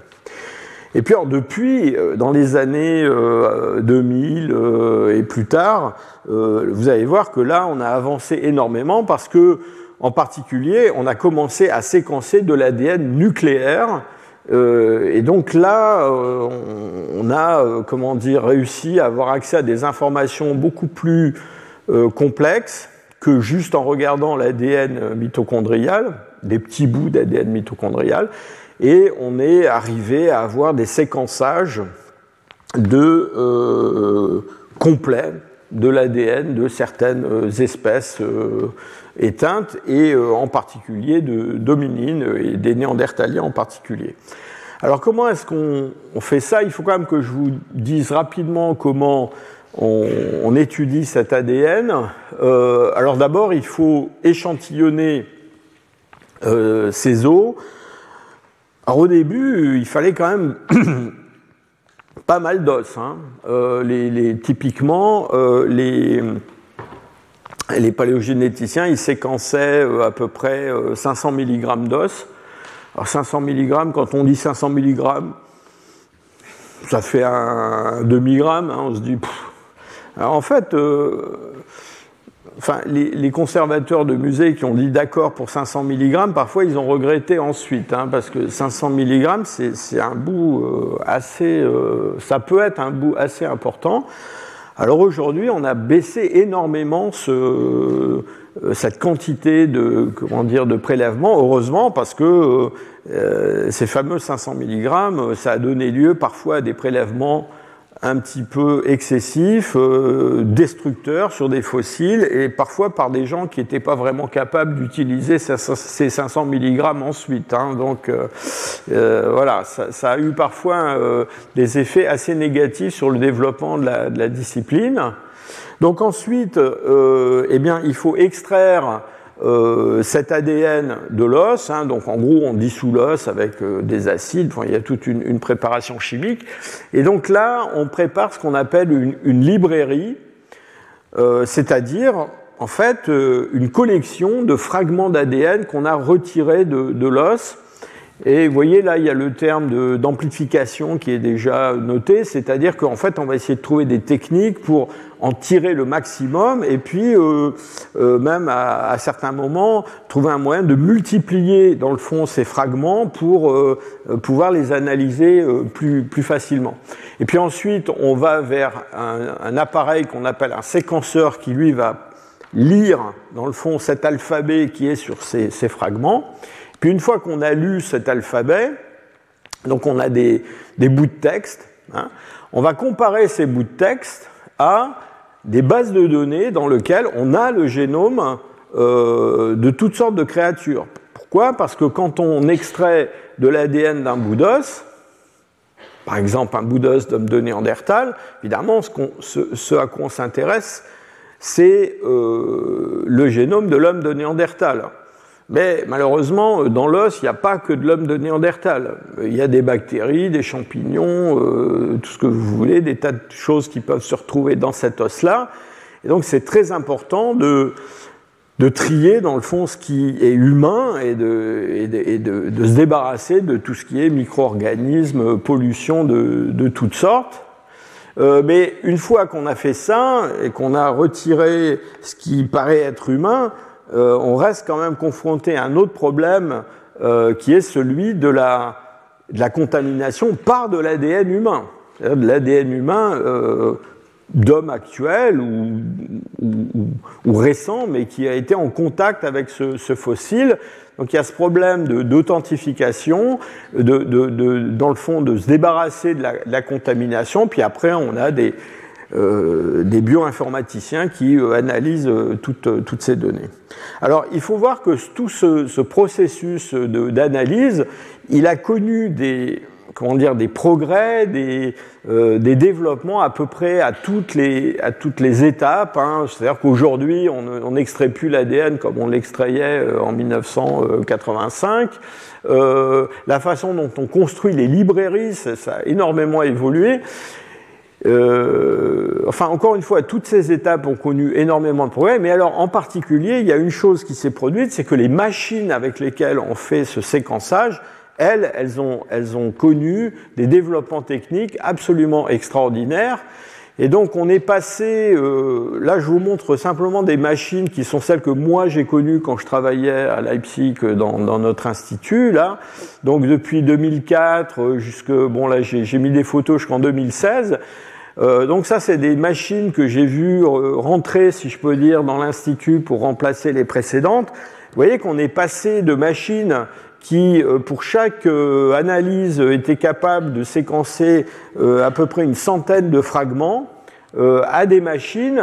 Speaker 2: Et puis alors, depuis, euh, dans les années 2000 euh, euh, et plus tard, vous allez voir que là, on a avancé énormément parce que, en particulier, on a commencé à séquencer de l'ADN nucléaire. et donc là, on a, comment dire, réussi à avoir accès à des informations beaucoup plus complexes que juste en regardant l'ADN mitochondrial, des petits bouts d'ADN mitochondrial et on est arrivé à avoir des séquençages de, euh, complets de l'ADN de certaines euh, espèces euh, éteintes, et en particulier de dominines et des néandertaliens en particulier. Alors comment est-ce qu'on fait ça? Il faut quand même que je vous dise rapidement comment on, étudie cet ADN. alors d'abord, il faut échantillonner ces os alors au début, il fallait quand même pas mal d'os. Hein. Euh, typiquement, euh, les, paléogénéticiens, ils séquençaient euh, à peu près 500 mg d'os. Alors 500 mg, quand on dit 500 mg, ça fait un demi-gramme. Hein, on se dit... Alors en fait, enfin, les, conservateurs de musées qui ont dit d'accord pour 500 mg, parfois ils ont regretté ensuite, hein, parce que 500 mg, c'est un bout euh, assez, euh, ça peut être un bout assez important. Alors aujourd'hui, on a baissé énormément euh, cette quantité de, comment dire, de prélèvements, heureusement, parce que ces fameux 500 mg, ça a donné lieu parfois à des prélèvements un petit peu excessif, euh, destructeur sur des fossiles et parfois par des gens qui n'étaient pas vraiment capables d'utiliser ces 500 mg ensuite. Hein. Donc euh, euh, voilà, ça, a eu parfois des effets assez négatifs sur le développement de la, de la discipline. Donc ensuite, eh bien, il faut extraire euh, cet ADN de l'os, hein, donc en gros on dissout l'os avec euh, des acides, il y a toute une, préparation chimique, et donc là on prépare ce qu'on appelle une, librairie, euh, c'est-à-dire en fait une collection de fragments d'ADN qu'on a retirés de, l'os. Et vous voyez là, il y a le terme d'amplification qui est déjà noté, c'est-à-dire qu'en fait, on va essayer de trouver des techniques pour en tirer le maximum et puis euh, euh, même à, certains moments trouver un moyen de multiplier dans le fond ces fragments pour euh, pouvoir les analyser plus, plus facilement. Et puis ensuite, on va vers un, un appareil qu'on appelle un séquenceur qui lui va lire dans le fond cet alphabet qui est sur ces, ces fragments. Puis une fois qu'on a lu cet alphabet, donc on a des, des bouts de texte, hein, on va comparer ces bouts de texte à des bases de données dans lesquelles on a le génome euh, de toutes sortes de créatures. Pourquoi? Parce que quand on extrait de l'ADN d'un bout par exemple un bout d'os d'homme de Néandertal, évidemment ce à quoi on s'intéresse, c'est euh, le génome de l'homme de Néandertal. Mais malheureusement, dans l'os, il n'y a pas que de l'homme de Néandertal. Il y a des bactéries, des champignons, euh, tout ce que vous voulez, des tas de choses qui peuvent se retrouver dans cet os-là. Et donc c'est très important de, de, trier, dans le fond, ce qui est humain et, de, et, de, et de, se débarrasser de tout ce qui est micro-organismes, pollution de, de toutes sortes. Euh, mais une fois qu'on a fait ça et qu'on a retiré ce qui paraît être humain, euh, on reste quand même confronté à un autre problème euh, qui est celui de la, contamination par de l'ADN humain. De l'ADN humain euh, d'hommes actuels ou, ou, récents, mais qui a été en contact avec ce, fossile. Donc il y a ce problème d'authentification, dans le fond de se débarrasser de la, la contamination, puis après on a des, euh, des bioinformaticiens qui euh, analysent euh, toutes, ces données. Alors, il faut voir que tout ce, ce processus d'analyse, il a connu des, comment dire, des progrès, des, développements à peu près à toutes les, étapes. Hein. C'est-à-dire qu'aujourd'hui, on n'extrait plus l'ADN comme on l'extrayait en 1985. Euh, la façon dont on construit les librairies, ça a énormément évolué. Euh, enfin, encore une fois, toutes ces étapes ont connu énormément de progrès, mais alors en particulier, il y a une chose qui s'est produite, c'est que les machines avec lesquelles on fait ce séquençage, elles, elles ont, elles ont connu des développements techniques absolument extraordinaires. Et donc on est passé, euh, là je vous montre simplement des machines qui sont celles que moi j'ai connues quand je travaillais à Leipzig dans, dans notre institut, là. Donc depuis 2004 jusque, bon là j'ai mis des photos jusqu'en 2016. Euh, donc ça, c'est des machines que j'ai vues euh, rentrer, si je peux dire, dans l'institut pour remplacer les précédentes. Vous voyez qu'on est passé de machines qui, euh, pour chaque analyse, étaient capables de séquencer à peu près une centaine de fragments, à des machines,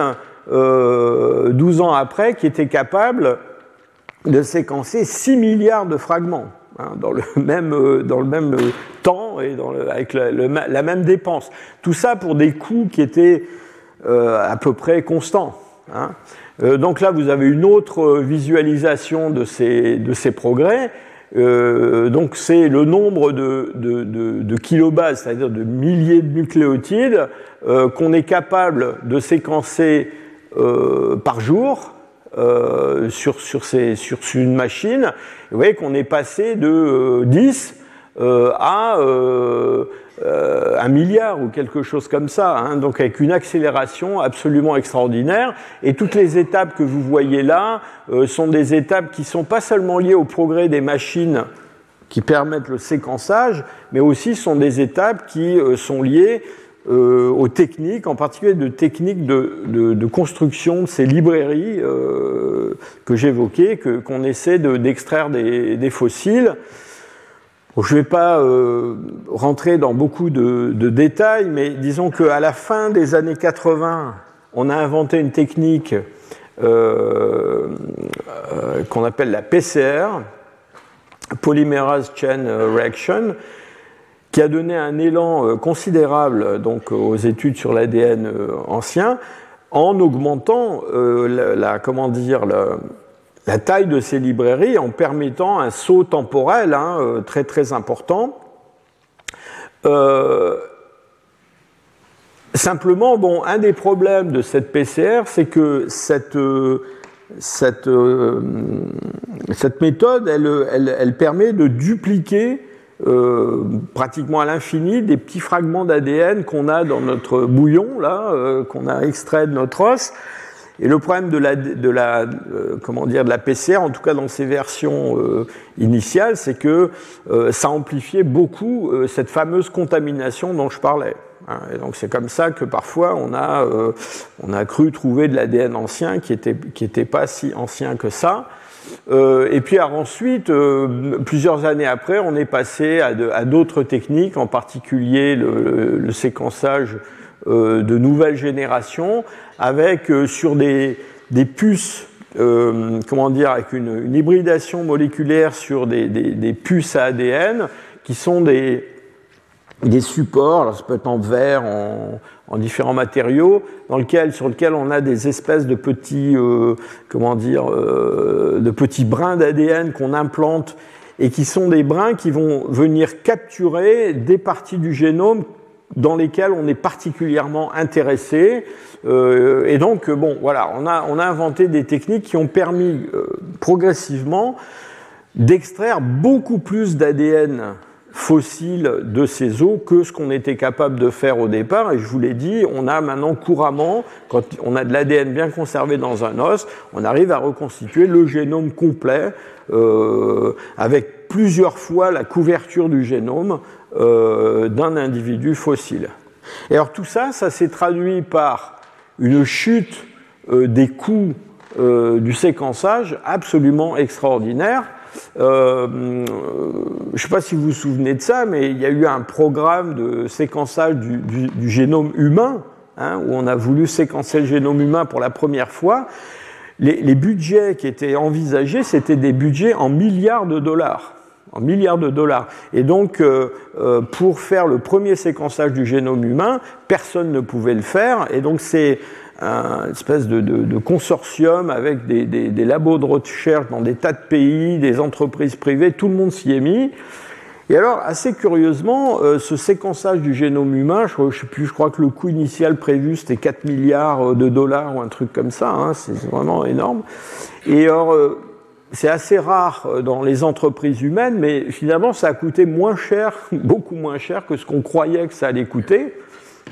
Speaker 2: 12 ans après, qui étaient capables de séquencer 6 milliards de fragments. Hein, dans, le même, euh, dans le même euh, temps et avec la, même dépense. Tout ça pour des coûts qui étaient euh, à peu près constants. Hein. Euh, donc là, vous avez une autre visualisation de ces, de ces progrès. Euh, donc c'est le nombre de, kilobases, c'est-à-dire de milliers de nucléotides euh, qu'on est capable de séquencer par jour euh, sur, sur, ces, sur, une machine. vous voyez qu'on est passé de euh, 10 euh, à euh, euh, un milliard ou quelque chose comme ça, hein, donc avec une accélération absolument extraordinaire. Et toutes les étapes que vous voyez là sont des étapes qui sont pas seulement liées au progrès des machines qui permettent le séquençage, mais aussi sont des étapes qui sont liées euh, aux techniques, en particulier de techniques de, construction de ces librairies euh, que j'évoquais, qu'on qu essaie d'extraire de, des, fossiles. Je ne vais pas euh, rentrer dans beaucoup de, détails, mais disons qu'à la fin des années 80, on a inventé une technique qu'on appelle la PCR, Polymerase Chain Reaction, qui a donné un élan euh, considérable donc, aux études sur l'ADN euh, ancien en augmentant euh, la, comment dire, la, taille de ces librairies, en permettant un saut temporel hein, très très important. Euh, simplement, bon, un des problèmes de cette PCR, c'est que cette, cette, cette méthode, elle, elle, permet de dupliquer pratiquement à l'infini des petits fragments d'ADN qu'on a dans notre bouillon, là, qu'on a extrait de notre os. Et le problème de la, euh, comment dire, de la PCR, en tout cas dans ses versions euh, initiales, c'est que euh, ça amplifiait beaucoup cette fameuse contamination dont je parlais. Hein. Et donc c'est comme ça que parfois on a, on a cru trouver de l'ADN ancien qui n'était qui pas si ancien que ça. Et puis ensuite, plusieurs années après, on est passé à d'autres techniques, en particulier le, séquençage de nouvelles générations avec euh, sur des, des puces, euh, comment dire, avec une, hybridation moléculaire sur des, des, des, puces à ADN qui sont des, des supports, alors ça peut être en verre, en, en différents matériaux, dans lequel, sur lesquels on a des espèces de petits, euh, comment dire, euh, de petits brins d'ADN qu'on implante et qui sont des brins qui vont venir capturer des parties du génome dans lesquelles on est particulièrement intéressé. Euh, et donc, bon, voilà, on a, on a inventé des techniques qui ont permis progressivement d'extraire beaucoup plus d'ADN fossile de ces eaux que ce qu'on était capable de faire au départ. Et je vous l'ai dit, on a maintenant couramment, quand on a de l'ADN bien conservé dans un os, on arrive à reconstituer le génome complet euh, avec plusieurs fois la couverture du génome euh, d'un individu fossile. Et alors tout ça, ça s'est traduit par une chute euh, des coûts du séquençage absolument extraordinaire. Euh, je ne sais pas si vous vous souvenez de ça, mais il y a eu un programme de séquençage du, génome humain, hein, où on a voulu séquencer le génome humain pour la première fois. Les, budgets qui étaient envisagés, c'était des budgets en milliards de dollars en milliards de dollars. Et donc, euh, euh, pour faire le premier séquençage du génome humain, personne ne pouvait le faire. Et donc, c'est une espèce de, consortium avec des, labos de recherche dans des tas de pays, des entreprises privées, tout le monde s'y est mis. Et alors, assez curieusement, euh, ce séquençage du génome humain, je, je sais plus, je crois que le coût initial prévu c'était 4 milliards de dollars ou un truc comme ça, hein, c'est vraiment énorme. Et alors, euh, c'est assez rare euh, dans les entreprises humaines, mais finalement, ça a coûté moins cher, beaucoup moins cher que ce qu'on croyait que ça allait coûter,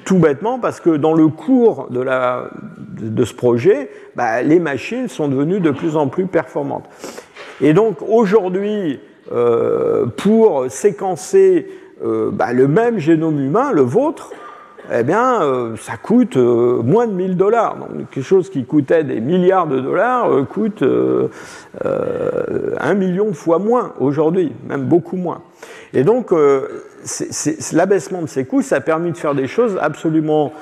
Speaker 2: tout bêtement parce que dans le cours de, ce projet, bah, les machines sont devenues de plus en plus performantes. Et donc aujourd'hui, euh, pour séquencer euh, bah, le même génome humain, le vôtre, eh bien, euh, ça coûte moins de 1000 dollars. Donc, quelque chose qui coûtait des milliards de dollars coûte un million de fois moins aujourd'hui, même beaucoup moins. Et donc, l'abaissement de ces coûts, ça a permis de faire des choses absolument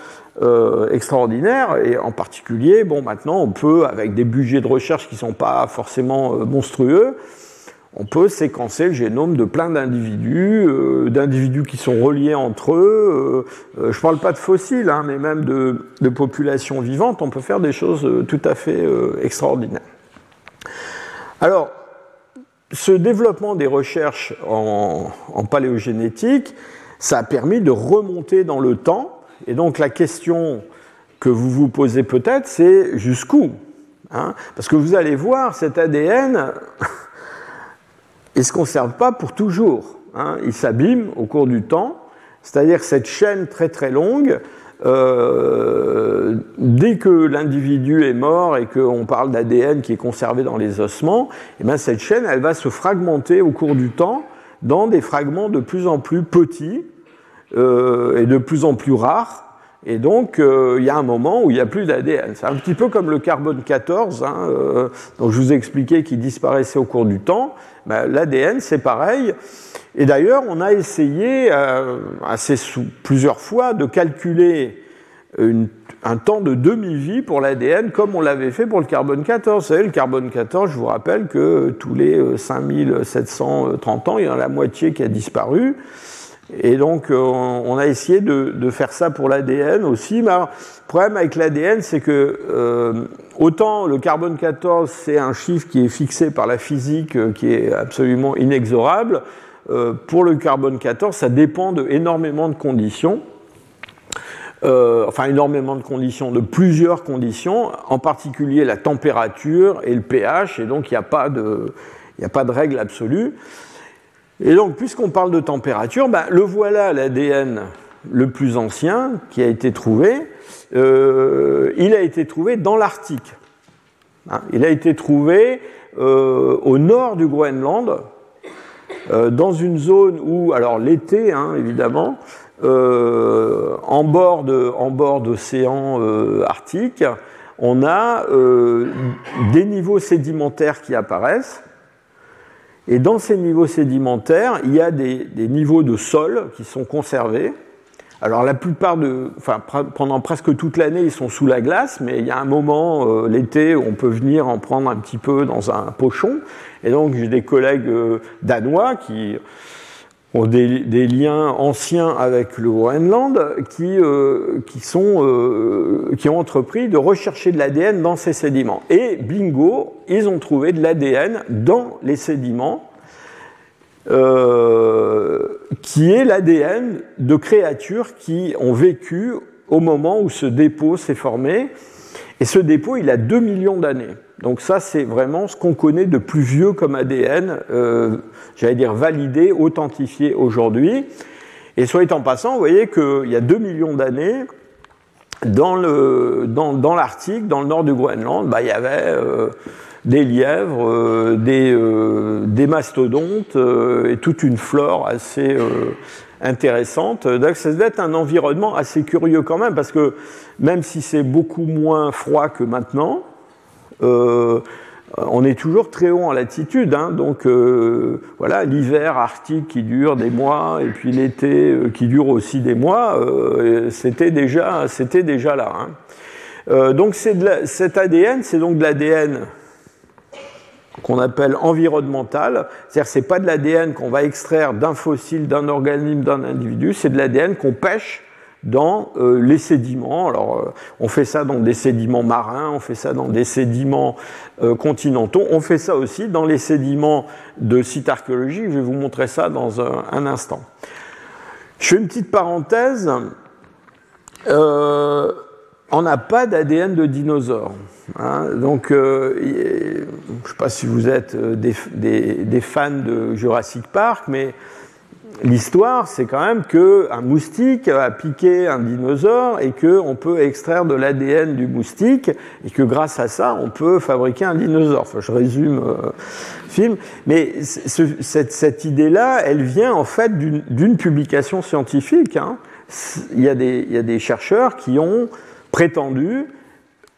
Speaker 2: extraordinaires. Et en particulier, bon, maintenant, on peut, avec des budgets de recherche qui ne sont pas forcément monstrueux, on peut séquencer le génome de plein d'individus, euh, d'individus qui sont reliés entre eux. Euh, euh je ne parle pas de fossiles, hein, mais même de, de, populations vivantes. On peut faire des choses euh, tout à fait euh, extraordinaires. Alors, ce développement des recherches en, paléogénétique, ça a permis de remonter dans le temps. Et donc la question que vous vous posez peut-être, c'est jusqu'où hein? Parce que vous allez voir, cet ADN il ne se conserve pas pour toujours. Hein? Il s'abîme au cours du temps. C'est-à-dire cette chaîne très très longue, euh, dès que l'individu est mort et qu'on parle d'ADN qui est conservé dans les ossements, et eh bien cette chaîne, elle va se fragmenter au cours du temps dans des fragments de plus en plus petits euh, et de plus en plus rares. Et donc, euh, il y a un moment où il n'y a plus d'ADN. C'est un petit peu comme le carbone 14, hein, dont je vous ai expliqué qu'il disparaissait au cours du temps. Ben, L'ADN, c'est pareil. Et d'ailleurs, on a essayé euh, assez plusieurs fois de calculer un temps de demi-vie pour l'ADN comme on l'avait fait pour le carbone 14. Vous savez, le carbone 14, je vous rappelle que tous les 5730 ans, il y en a la moitié qui a disparu. Et donc, on a essayé de, faire ça pour l'ADN aussi. Mais le problème avec l'ADN, c'est que euh, autant le carbone 14, c'est un chiffre qui est fixé par la physique, euh, qui est absolument inexorable. Euh, pour le carbone 14, ça dépend de énormément de conditions. enfin énormément de conditions, de plusieurs conditions, en particulier la température et le pH, et donc il n'y a pas de, règle absolue. Et donc, puisqu'on parle de température, ben, le voilà l'ADN le plus ancien qui a été trouvé. Euh, il a été trouvé dans l'Arctique. Hein, il a été trouvé euh, au nord du Groenland, euh, dans une zone où, alors l'été hein, évidemment, en bord d'océan arctique, on a des niveaux sédimentaires qui apparaissent. Et dans ces niveaux sédimentaires, il y a des, niveaux de sol qui sont conservés. Alors la plupart de, enfin pendant presque toute l'année, ils sont sous la glace, mais il y a un moment euh, l'été où on peut venir en prendre un petit peu dans un pochon. Et donc j'ai des collègues euh, danois qui ont des, liens anciens avec le Groenland, qui, euh, qui, sont, qui ont entrepris de rechercher de l'ADN dans ces sédiments. Et bingo, ils ont trouvé de l'ADN dans les sédiments, euh, qui est l'ADN de créatures qui ont vécu au moment où ce dépôt s'est formé. Et ce dépôt, il a 2 millions d'années. Donc ça, c'est vraiment ce qu'on connaît de plus vieux comme ADN, euh, j'allais dire validé, authentifié aujourd'hui. Et soit en passant, vous voyez qu'il y a 2 millions d'années, dans l'Arctique, dans, le nord du Groenland, bah, il y avait euh, des lièvres, euh, des, euh, des, mastodontes et toute une flore assez intéressante. Donc ça doit être un environnement assez curieux quand même, parce que même si c'est beaucoup moins froid que maintenant, euh, on est toujours très haut en latitude, hein. donc euh, voilà, l'hiver arctique qui dure des mois, et puis l'été euh, qui dure aussi des mois, c'était déjà, déjà là. Hein. donc cet ADN, c'est donc de l'ADN qu'on appelle environnemental, c'est-à-dire c'est pas de l'ADN qu'on va extraire d'un fossile, d'un organisme, d'un individu, c'est de l'ADN qu'on pêche dans euh, les sédiments. Alors, euh, on fait ça dans des sédiments marins, on fait ça dans des sédiments euh, continentaux, on fait ça aussi dans les sédiments de sites archéologiques. Je vais vous montrer ça dans un, instant. Je fais une petite parenthèse. On n'a pas d'ADN de dinosaures. Hein. donc, je ne sais pas si vous êtes des, des, fans de Jurassic Park, mais l'histoire, c'est quand même qu'un moustique a piqué un dinosaure et qu'on peut extraire de l'ADN du moustique et que grâce à ça, on peut fabriquer un dinosaure. Enfin, je résume le euh, film. Mais cette, idée-là, elle vient en fait d'une publication scientifique. Hein. Il y a des chercheurs qui ont prétendu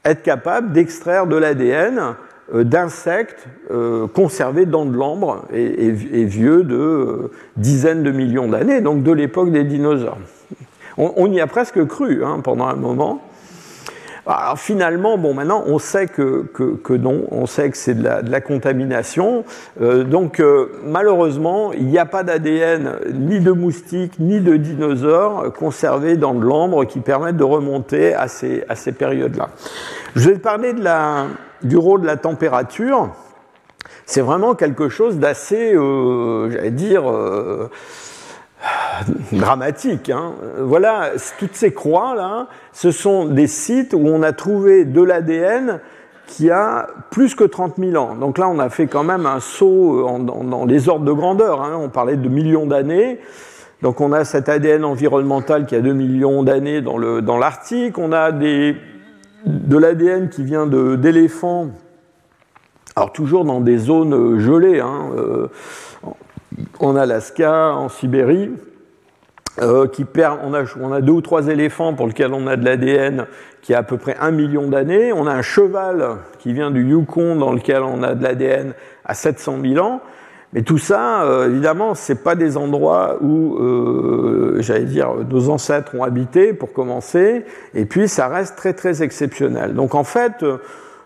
Speaker 2: être capables d'extraire de l'ADN euh, d'insectes euh, conservés dans de l'ambre et, vieux de euh, dizaines de millions d'années, donc de l'époque des dinosaures. On, y a presque cru hein, pendant un moment. Alors finalement, bon, maintenant on sait que, que, non, on sait que c'est de la, contamination. donc malheureusement, il n'y a pas d'ADN ni de moustiques ni de dinosaures conservés dans de l'ambre qui permettent de remonter à ces, à ces périodes-là. Je vais parler de la, du rôle de la température, c'est vraiment quelque chose d'assez, euh, j'allais dire, euh, dramatique. Hein. Voilà, toutes ces croix là, ce sont des sites où on a trouvé de l'ADN qui a plus que 30 000 ans. Donc là, on a fait quand même un saut dans, les ordres de grandeur. Hein. On parlait de millions d'années. Donc on a cet ADN environnemental qui a 2 millions d'années dans l'Arctique. on a des de l'ADN qui vient d'éléphants, alors toujours dans des zones euh, gelées, hein, euh, en Alaska, en Sibérie, euh, qui perd, on, a, on, a, deux ou trois éléphants pour lesquels on a de l'ADN qui a à peu près un million d'années. On a un cheval qui vient du Yukon dans lequel on a de l'ADN à 700 000 ans. Mais tout ça, euh, évidemment, ce pas des endroits où, euh, j'allais dire, nos ancêtres ont habité pour commencer, et puis ça reste très très exceptionnel. Donc en fait,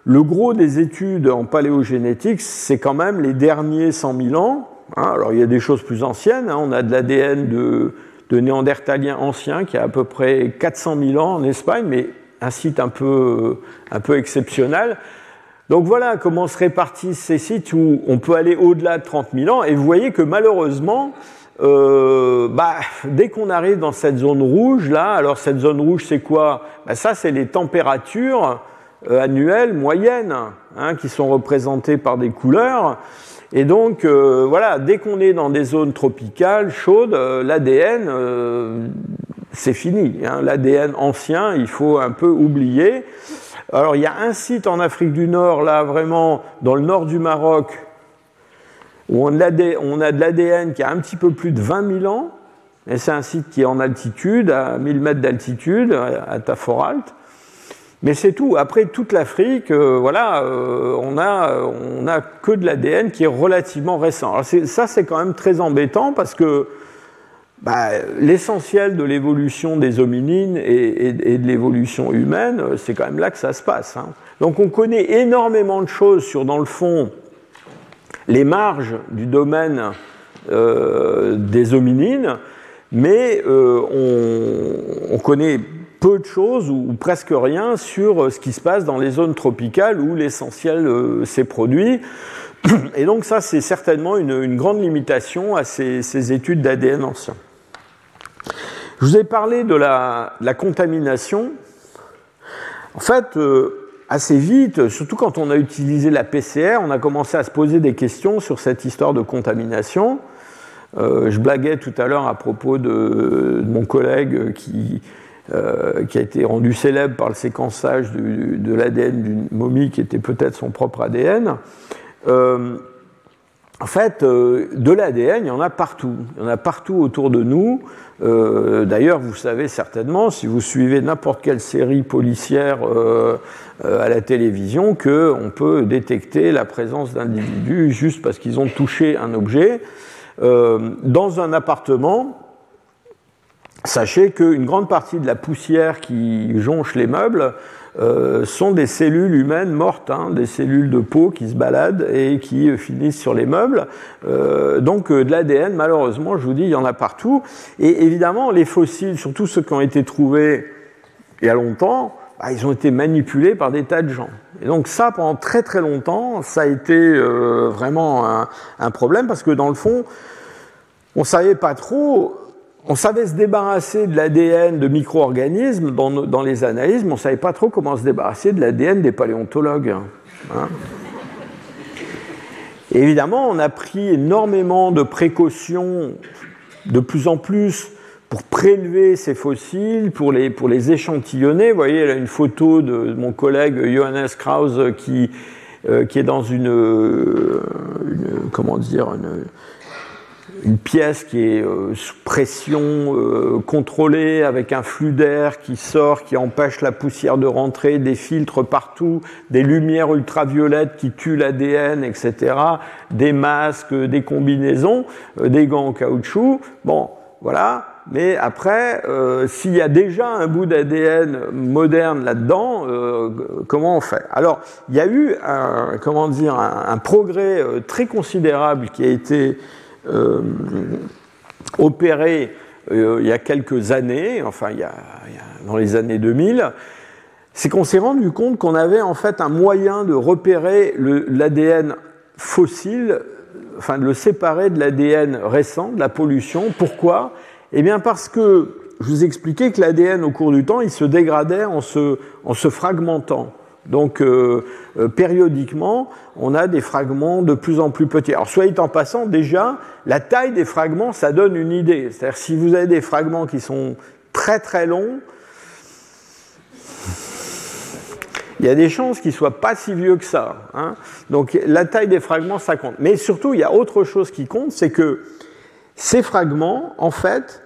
Speaker 2: le gros des études en paléogénétique, c'est quand même les derniers 100 000 ans. Hein. alors il y a des choses plus anciennes, hein. on a de l'ADN de, de néandertaliens anciens qui a à peu près 400 000 ans en Espagne, mais un site un peu, un peu exceptionnel. Donc voilà comment se répartissent ces sites où on peut aller au-delà de 30 000 ans. Et vous voyez que malheureusement, bah, dès qu'on arrive dans cette zone rouge, là, alors cette zone rouge, c'est quoi? Bah, Ça, c'est les températures annuelles moyennes hein, qui sont représentées par des couleurs. Et donc, euh, voilà, dès qu'on est dans des zones tropicales, chaudes, euh, l'ADN, euh, c'est fini. Hein. L'ADN ancien, il faut un peu oublier. Alors, il y a un site en Afrique du Nord, là, vraiment, dans le nord du Maroc, où on a, de l'ADN qui a un petit peu plus de 20 000 ans. Et c'est un site qui est en altitude, à 1000 mètres d'altitude, à Taforalt. Mais c'est tout. Après toute l'Afrique, euh, voilà, euh, on a, on a que de l'ADN qui est relativement récent. Ça, c'est quand même très embêtant parce que bah, l'essentiel de l'évolution des hominines et, de l'évolution humaine, c'est quand même là que ça se passe. Hein. Donc on connaît énormément de choses sur, dans le fond, les marges du domaine euh, des hominines, mais on connaît peu de choses ou, presque rien sur euh, ce qui se passe dans les zones tropicales où l'essentiel euh, s'est produit. Et donc ça, c'est certainement une, grande limitation à ces, études d'ADN ancien. Je vous ai parlé de la, contamination. En fait, euh, assez vite, surtout quand on a utilisé la PCR, on a commencé à se poser des questions sur cette histoire de contamination. je blaguais tout à l'heure à propos de mon collègue qui, euh, qui a été rendu célèbre par le séquençage de l'ADN d'une momie qui était peut-être son propre ADN. Euh, en fait, euh, de l'ADN, il y en a partout. Il y en a partout autour de nous. D'ailleurs, vous savez certainement, si vous suivez n'importe quelle série policière à la télévision, qu'on peut détecter la présence d'individus juste parce qu'ils ont touché un objet. dans un appartement, Sachez qu'une grande partie de la poussière qui jonche les meubles euh, sont des cellules humaines mortes, hein, des cellules de peau qui se baladent et qui euh, finissent sur les meubles. Euh, donc de l'ADN, malheureusement, je vous dis, il y en a partout. Et évidemment, les fossiles, surtout ceux qui ont été trouvés il y a longtemps, bah, ils ont été manipulés par des tas de gens. Et donc ça, pendant très très longtemps, ça a été vraiment un, un, problème parce que dans le fond, on savait pas trop on savait se débarrasser de l'ADN de micro-organismes dans, les analyses, mais on ne savait pas trop comment se débarrasser de l'ADN des paléontologues. Hein. évidemment, on a pris énormément de précautions, de plus en plus, pour prélever ces fossiles, pour les, pour les échantillonner. Vous voyez, là, une photo de mon collègue Johannes Krause qui, euh, est dans une, une comment dire, une, une pièce qui est euh, sous pression euh, contrôlée, avec un flux d'air qui sort, qui empêche la poussière de rentrer, des filtres partout, des lumières ultraviolettes qui tuent l'ADN, etc., des masques, des combinaisons, euh, des gants en caoutchouc. Bon, voilà. Mais après, s'il y a déjà un bout d'ADN moderne là-dedans, comment on fait? Alors, il y a eu un, comment dire, un progrès très considérable qui a été opéré euh, il y a quelques années, enfin il y a, dans les années 2000, c'est qu'on s'est rendu compte qu'on avait en fait un moyen de repérer l'ADN fossile, enfin de le séparer de l'ADN récent, de la pollution. Pourquoi? Eh bien parce que je vous expliquais que l'ADN au cours du temps, il se dégradait en se, en se fragmentant. Donc euh, euh, périodiquement, on a des fragments de plus en plus petits. Alors soyez en passant, déjà, la taille des fragments, ça donne une idée. C'est-à-dire si vous avez des fragments qui sont très très longs, il y a des chances qu'ils ne soient pas si vieux que ça. Hein. Donc la taille des fragments, ça compte. Mais surtout, il y a autre chose qui compte, c'est que ces fragments, en fait,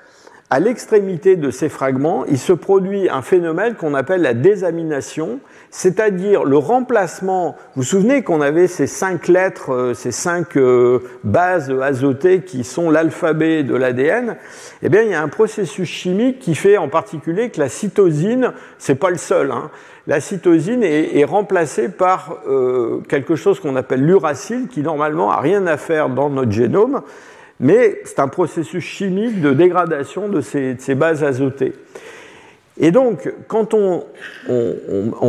Speaker 2: à l'extrémité de ces fragments, il se produit un phénomène qu'on appelle la désamination, c'est-à-dire le remplacement. Vous vous souvenez qu'on avait ces cinq lettres, euh, ces cinq euh, bases azotées qui sont l'alphabet de l'ADN. Eh bien, il y a un processus chimique qui fait en particulier que la cytosine, c'est pas le seul. Hein, la cytosine est, remplacée par euh, quelque chose qu'on appelle l'uracile, qui normalement a rien à faire dans notre génome mais c'est un processus chimique de dégradation de ces, bases azotées. Et donc, quand on,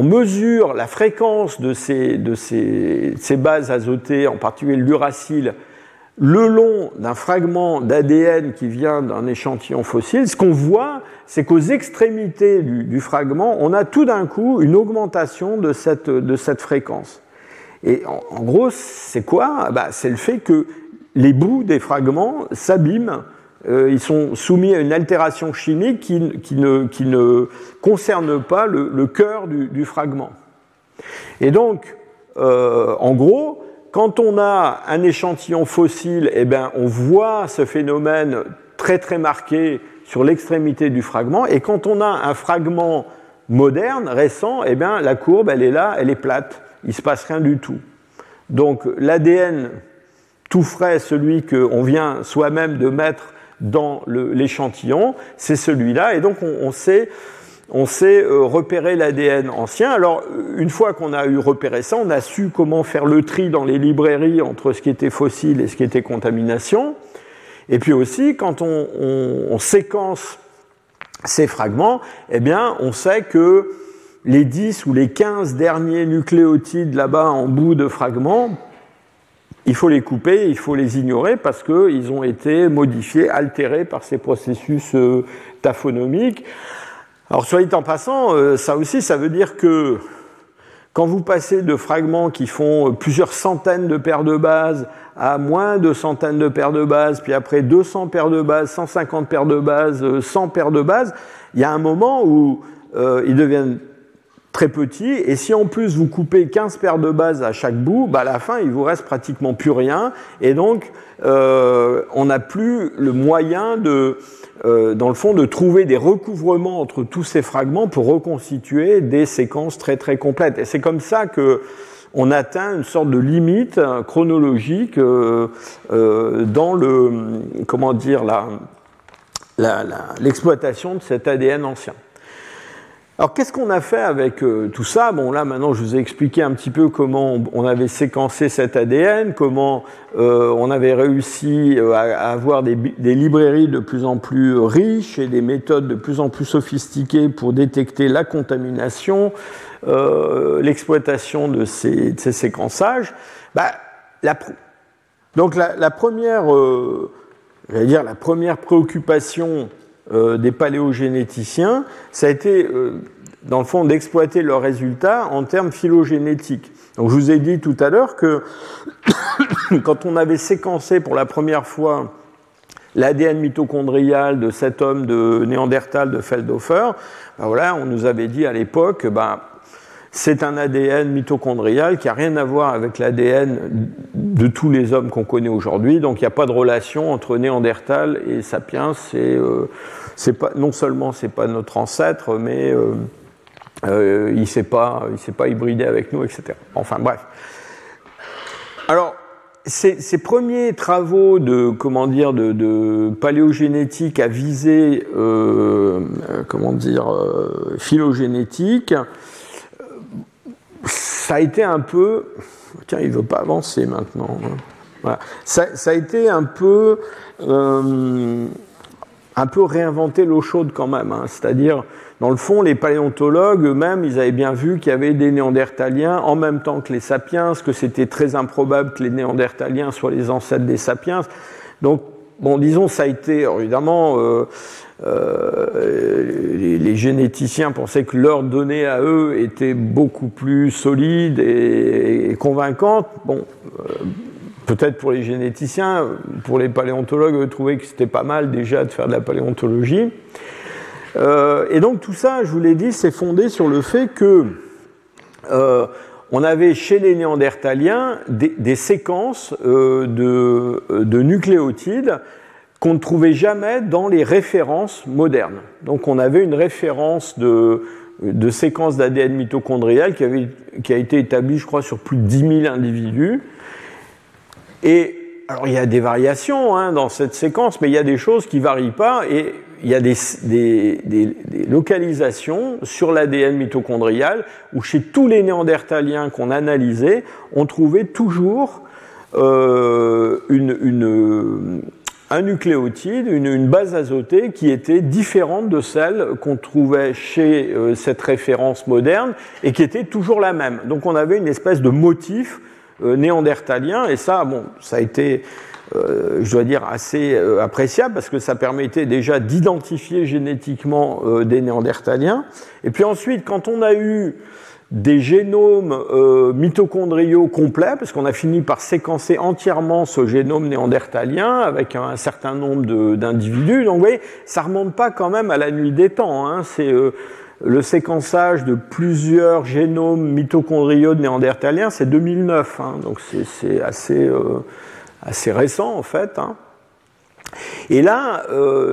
Speaker 2: mesure la fréquence de ces, bases azotées, en particulier l'uracile, le long d'un fragment d'ADN qui vient d'un échantillon fossile, ce qu'on voit, c'est qu'aux extrémités du, fragment, on a tout d'un coup une augmentation de cette, fréquence. Et en, gros, c'est quoi? Bah, C'est le fait que les bouts des fragments s'abîment, euh, ils sont soumis à une altération chimique qui, ne, concerne pas le, cœur du, du, fragment. Et donc, euh, en gros, quand on a un échantillon fossile, eh bien, on voit ce phénomène très très marqué sur l'extrémité du fragment, et quand on a un fragment moderne, récent, eh bien, la courbe, elle est là, elle est plate, il ne se passe rien du tout. Donc l'ADN tout frais, celui qu'on vient soi-même de mettre dans l'échantillon, c'est celui-là, et donc on sait on sait euh, repérer l'ADN ancien. Alors, une fois qu'on a eu repéré ça, on a su comment faire le tri dans les librairies entre ce qui était fossile et ce qui était contamination. Et puis aussi, quand on, séquence ces fragments, eh bien, on sait que les 10 ou les 15 derniers nucléotides là-bas en bout de fragments, il faut les couper, il faut les ignorer parce qu'ils ont été modifiés, altérés par ces processus euh, taphonomiques. Alors, soit dit en passant, euh, ça aussi, ça veut dire que quand vous passez de fragments qui font plusieurs centaines de paires de bases à moins de centaines de paires de bases, puis après 200 paires de bases, 150 paires de bases, 100 euh, paires de bases, il y a un moment où ils deviennent très petits, et si en plus vous coupez 15 paires de bases à chaque bout, bah à la fin il vous reste pratiquement plus rien, et donc on n'a plus le moyen de euh, dans le fond, de trouver des recouvrements entre tous ces fragments pour reconstituer des séquences très très complètes. Et c'est comme ça que on atteint une sorte de limite chronologique euh, euh, dans le comment dire l'exploitation de cet ADN ancien. Alors qu'est-ce qu'on a fait avec euh, tout ça? Bon là maintenant je vous ai expliqué un petit peu comment on, avait séquencé cet ADN, comment euh, on avait réussi euh, à, avoir des, librairies de plus en plus riches et des méthodes de plus en plus sophistiquées pour détecter la contamination, l'exploitation de ces, séquençages. Bah, donc la, première, dire la première préoccupation euh, des paléogénéticiens, ça a été, euh, dans le fond, d'exploiter leurs résultats en termes phylogénétiques. Donc, je vous ai dit tout à l'heure que quand on avait séquencé pour la première fois l'ADN mitochondrial de cet homme de Néandertal de Feldhofer, ben voilà, on nous avait dit à l'époque, ben, c'est un ADN mitochondrial qui n'a rien à voir avec l'ADN de tous les hommes qu'on connaît aujourd'hui. Donc il n'y a pas de relation entre Néandertal et Sapiens. Euh, non seulement c'est pas notre ancêtre, mais euh, euh, il ne s'est pas, hybridé avec nous, etc. Enfin bref. Alors ces, premiers travaux de, paléogénétique à visée comment dire phylogénétique ça a été un peu. Tiens, il ne veut pas avancer maintenant. Hein. Ça, a été un peu. Euh, un peu réinventer l'eau chaude quand même. Hein. C'est-à-dire, dans le fond, les paléontologues eux-mêmes, ils avaient bien vu qu'il y avait des néandertaliens en même temps que les sapiens, que c'était très improbable que les néandertaliens soient les ancêtres des sapiens. Donc, bon, disons, ça a été évidemment. Euh, euh, les, généticiens pensaient que leurs données à eux étaient beaucoup plus solides et, convaincantes. Bon, euh, peut-être pour les généticiens, pour les paléontologues, eux trouvaient que c'était pas mal déjà de faire de la paléontologie. Et donc tout ça, je vous l'ai dit, c'est fondé sur le fait que on avait chez les néandertaliens des, séquences de, de, nucléotides qu'on ne trouvait jamais dans les références modernes. Donc on avait une référence de, de séquence d'ADN mitochondrial qui, a été établie, je crois, sur plus de 10 000 individus. Et alors il y a des variations hein, dans cette séquence, mais il y a des choses qui ne varient pas et y a des, localisations sur l'ADN mitochondrial où chez tous les néandertaliens qu'on analysait, on trouvait toujours euh, un nucléotide, une, base azotée qui était différente de celle qu'on trouvait chez euh, cette référence moderne et qui était toujours la même. Donc on avait une espèce de motif euh, néandertalien et ça, bon, ça a été je dois dire, assez appréciable parce que ça permettait déjà d'identifier génétiquement des néandertaliens. Et puis ensuite, quand on a eu des génomes euh, mitochondriaux complets, parce qu'on a fini par séquencer entièrement ce génome néandertalien avec un, certain nombre d'individus. Donc vous voyez, ça remonte pas quand même à la nuit des temps. Hein. C'est euh, le séquençage de plusieurs génomes mitochondriaux de néandertaliens, c'est 2009. Hein. Donc c'est assez, euh, assez récent en fait. Hein. Et là,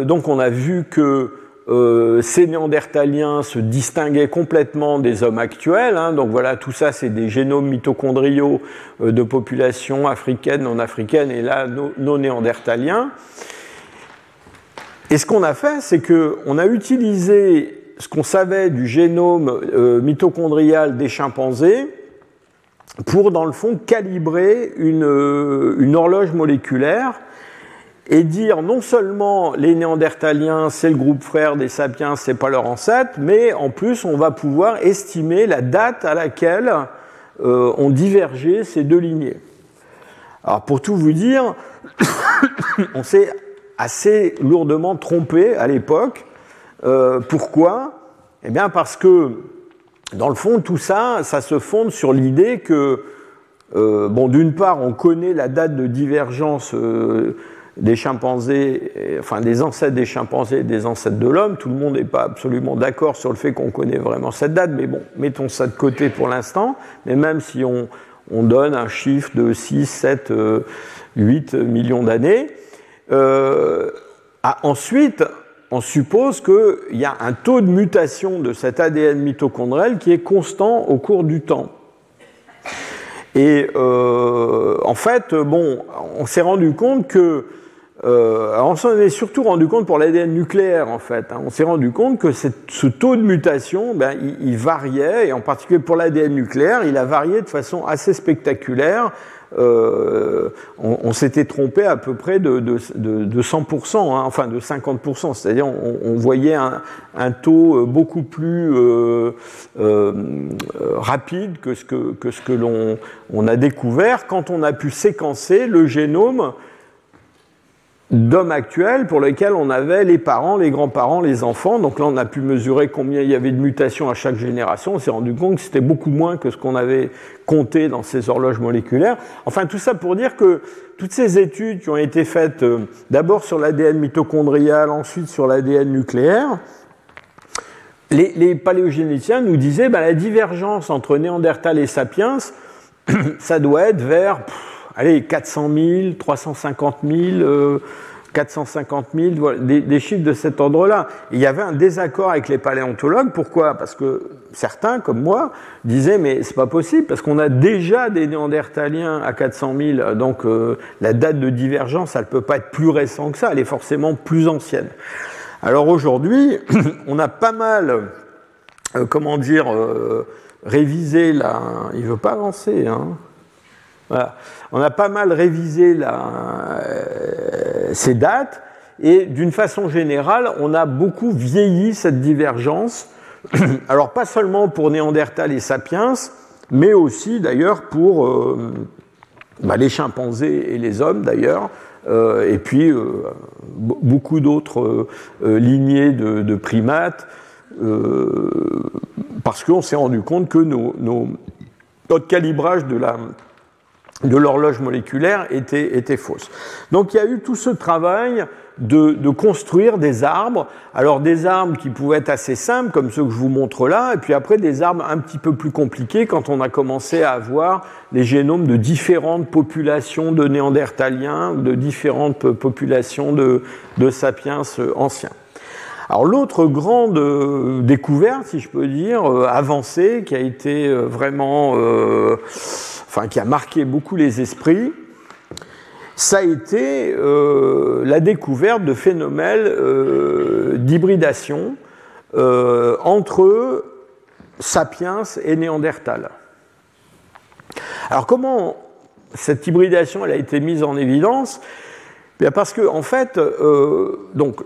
Speaker 2: donc on a vu que euh, ces néandertaliens se distinguaient complètement des hommes actuels. Hein. donc voilà, tout ça, c'est des génomes mitochondriaux euh, de populations africaines, non africaines, et là, nos, néandertaliens. Et ce qu'on a fait, c'est qu'on a utilisé ce qu'on savait du génome euh, mitochondrial des chimpanzés pour, dans le fond, calibrer une horloge moléculaire et dire non seulement les Néandertaliens, c'est le groupe frère des sapiens, c'est pas leur ancêtre, mais en plus on va pouvoir estimer la date à laquelle euh, ont divergé ces deux lignées. Alors pour tout vous dire, on s'est assez lourdement trompé à l'époque. Euh, pourquoi? Eh bien parce que dans le fond tout ça, ça se fonde sur l'idée que euh, bon d'une part on connaît la date de divergence des chimpanzés, enfin des ancêtres des chimpanzés et des ancêtres de l'homme. Tout le monde n'est pas absolument d'accord sur le fait qu'on connaît vraiment cette date, mais bon, mettons ça de côté pour l'instant. Mais même si on, donne un chiffre de 6, 7, 8 millions d'années, euh, ensuite, on suppose qu'il y a un taux de mutation de cet ADN mitochondrial qui est constant au cours du temps. Et euh, en fait, on s'est rendu compte que euh, on s'en est surtout rendu compte pour l'ADN nucléaire, en fait. Hein. On s'est rendu compte que ce taux de mutation, ben, il, variait, et en particulier pour l'ADN nucléaire, il a varié de façon assez spectaculaire. Euh, on, s'était trompé à peu près de, 100%, hein, enfin de 50%, c'est-à-dire on, voyait un, taux beaucoup plus euh, rapide que ce que, l'on on a découvert. Quand on a pu séquencer le génome d'hommes actuels pour lesquels on avait les parents, les grands-parents, les enfants. Donc là, on a pu mesurer combien il y avait de mutations à chaque génération. On s'est rendu compte que c'était beaucoup moins que ce qu'on avait compté dans ces horloges moléculaires. Enfin, tout ça pour dire que toutes ces études qui ont été faites euh, d'abord sur l'ADN mitochondrial, ensuite sur l'ADN nucléaire, les, paléogénéticiens nous disaient bah, la divergence entre Néandertal et Sapiens, ça doit être vers allez, 400 000, 350 000, 450 000, des, chiffres de cet ordre-là. Il y avait un désaccord avec les paléontologues. Pourquoi? Parce que certains, comme moi, disaient mais c'est pas possible parce qu'on a déjà des néandertaliens à 400 000, donc euh, la date de divergence, elle ne peut pas être plus récente que ça, elle est forcément plus ancienne. Alors aujourd'hui, on a pas mal, euh, comment dire, euh, révisé la. Il veut pas avancer, hein on a pas mal révisé euh, ces dates et d'une façon générale, on a beaucoup vieilli cette divergence. Alors pas seulement pour Néandertal et Sapiens, mais aussi d'ailleurs pour euh, bah, les chimpanzés et les hommes d'ailleurs, euh, et puis beaucoup d'autres lignées de, primates, parce qu'on s'est rendu compte que notre calibrage de la de l'horloge moléculaire était, était, fausse. Donc il y a eu tout ce travail de, de, construire des arbres, alors des arbres qui pouvaient être assez simples, comme ceux que je vous montre là, et puis après des arbres un petit peu plus compliqués quand on a commencé à avoir les génomes de différentes populations de néandertaliens, de différentes populations de, de sapiens anciens. Alors l'autre grande euh, découverte, si je peux dire, euh, avancée, qui a été euh, vraiment enfin qui a marqué beaucoup les esprits, ça a été la découverte de phénomènes d'hybridation entre sapiens et néandertal. Alors comment cette hybridation elle a été mise en évidence? Bien Parce que en fait, donc,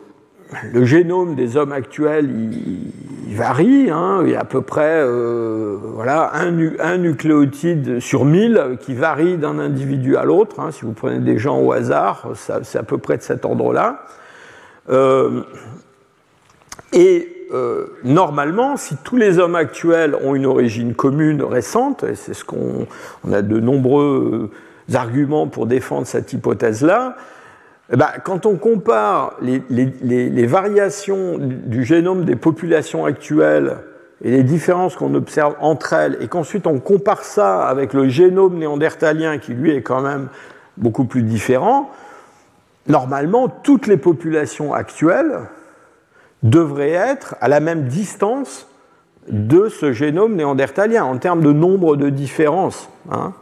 Speaker 2: le génome des hommes actuels, il, varie. Hein. il y a à peu près voilà, un, nucléotide sur 1000 qui varie d'un individu à l'autre. Hein. si vous prenez des gens au hasard, c'est à peu près de cet ordre-là. et normalement, si tous les hommes actuels ont une origine commune récente, et c'est ce qu'on on a de nombreux arguments pour défendre cette hypothèse-là, eh ben, quand on compare les, variations du génome des populations actuelles et les différences qu'on observe entre elles, et qu'ensuite on compare ça avec le génome néandertalien qui lui est quand même beaucoup plus différent, normalement toutes les populations actuelles devraient être à la même distance de ce génome néandertalien en termes de nombre de différences. Hein.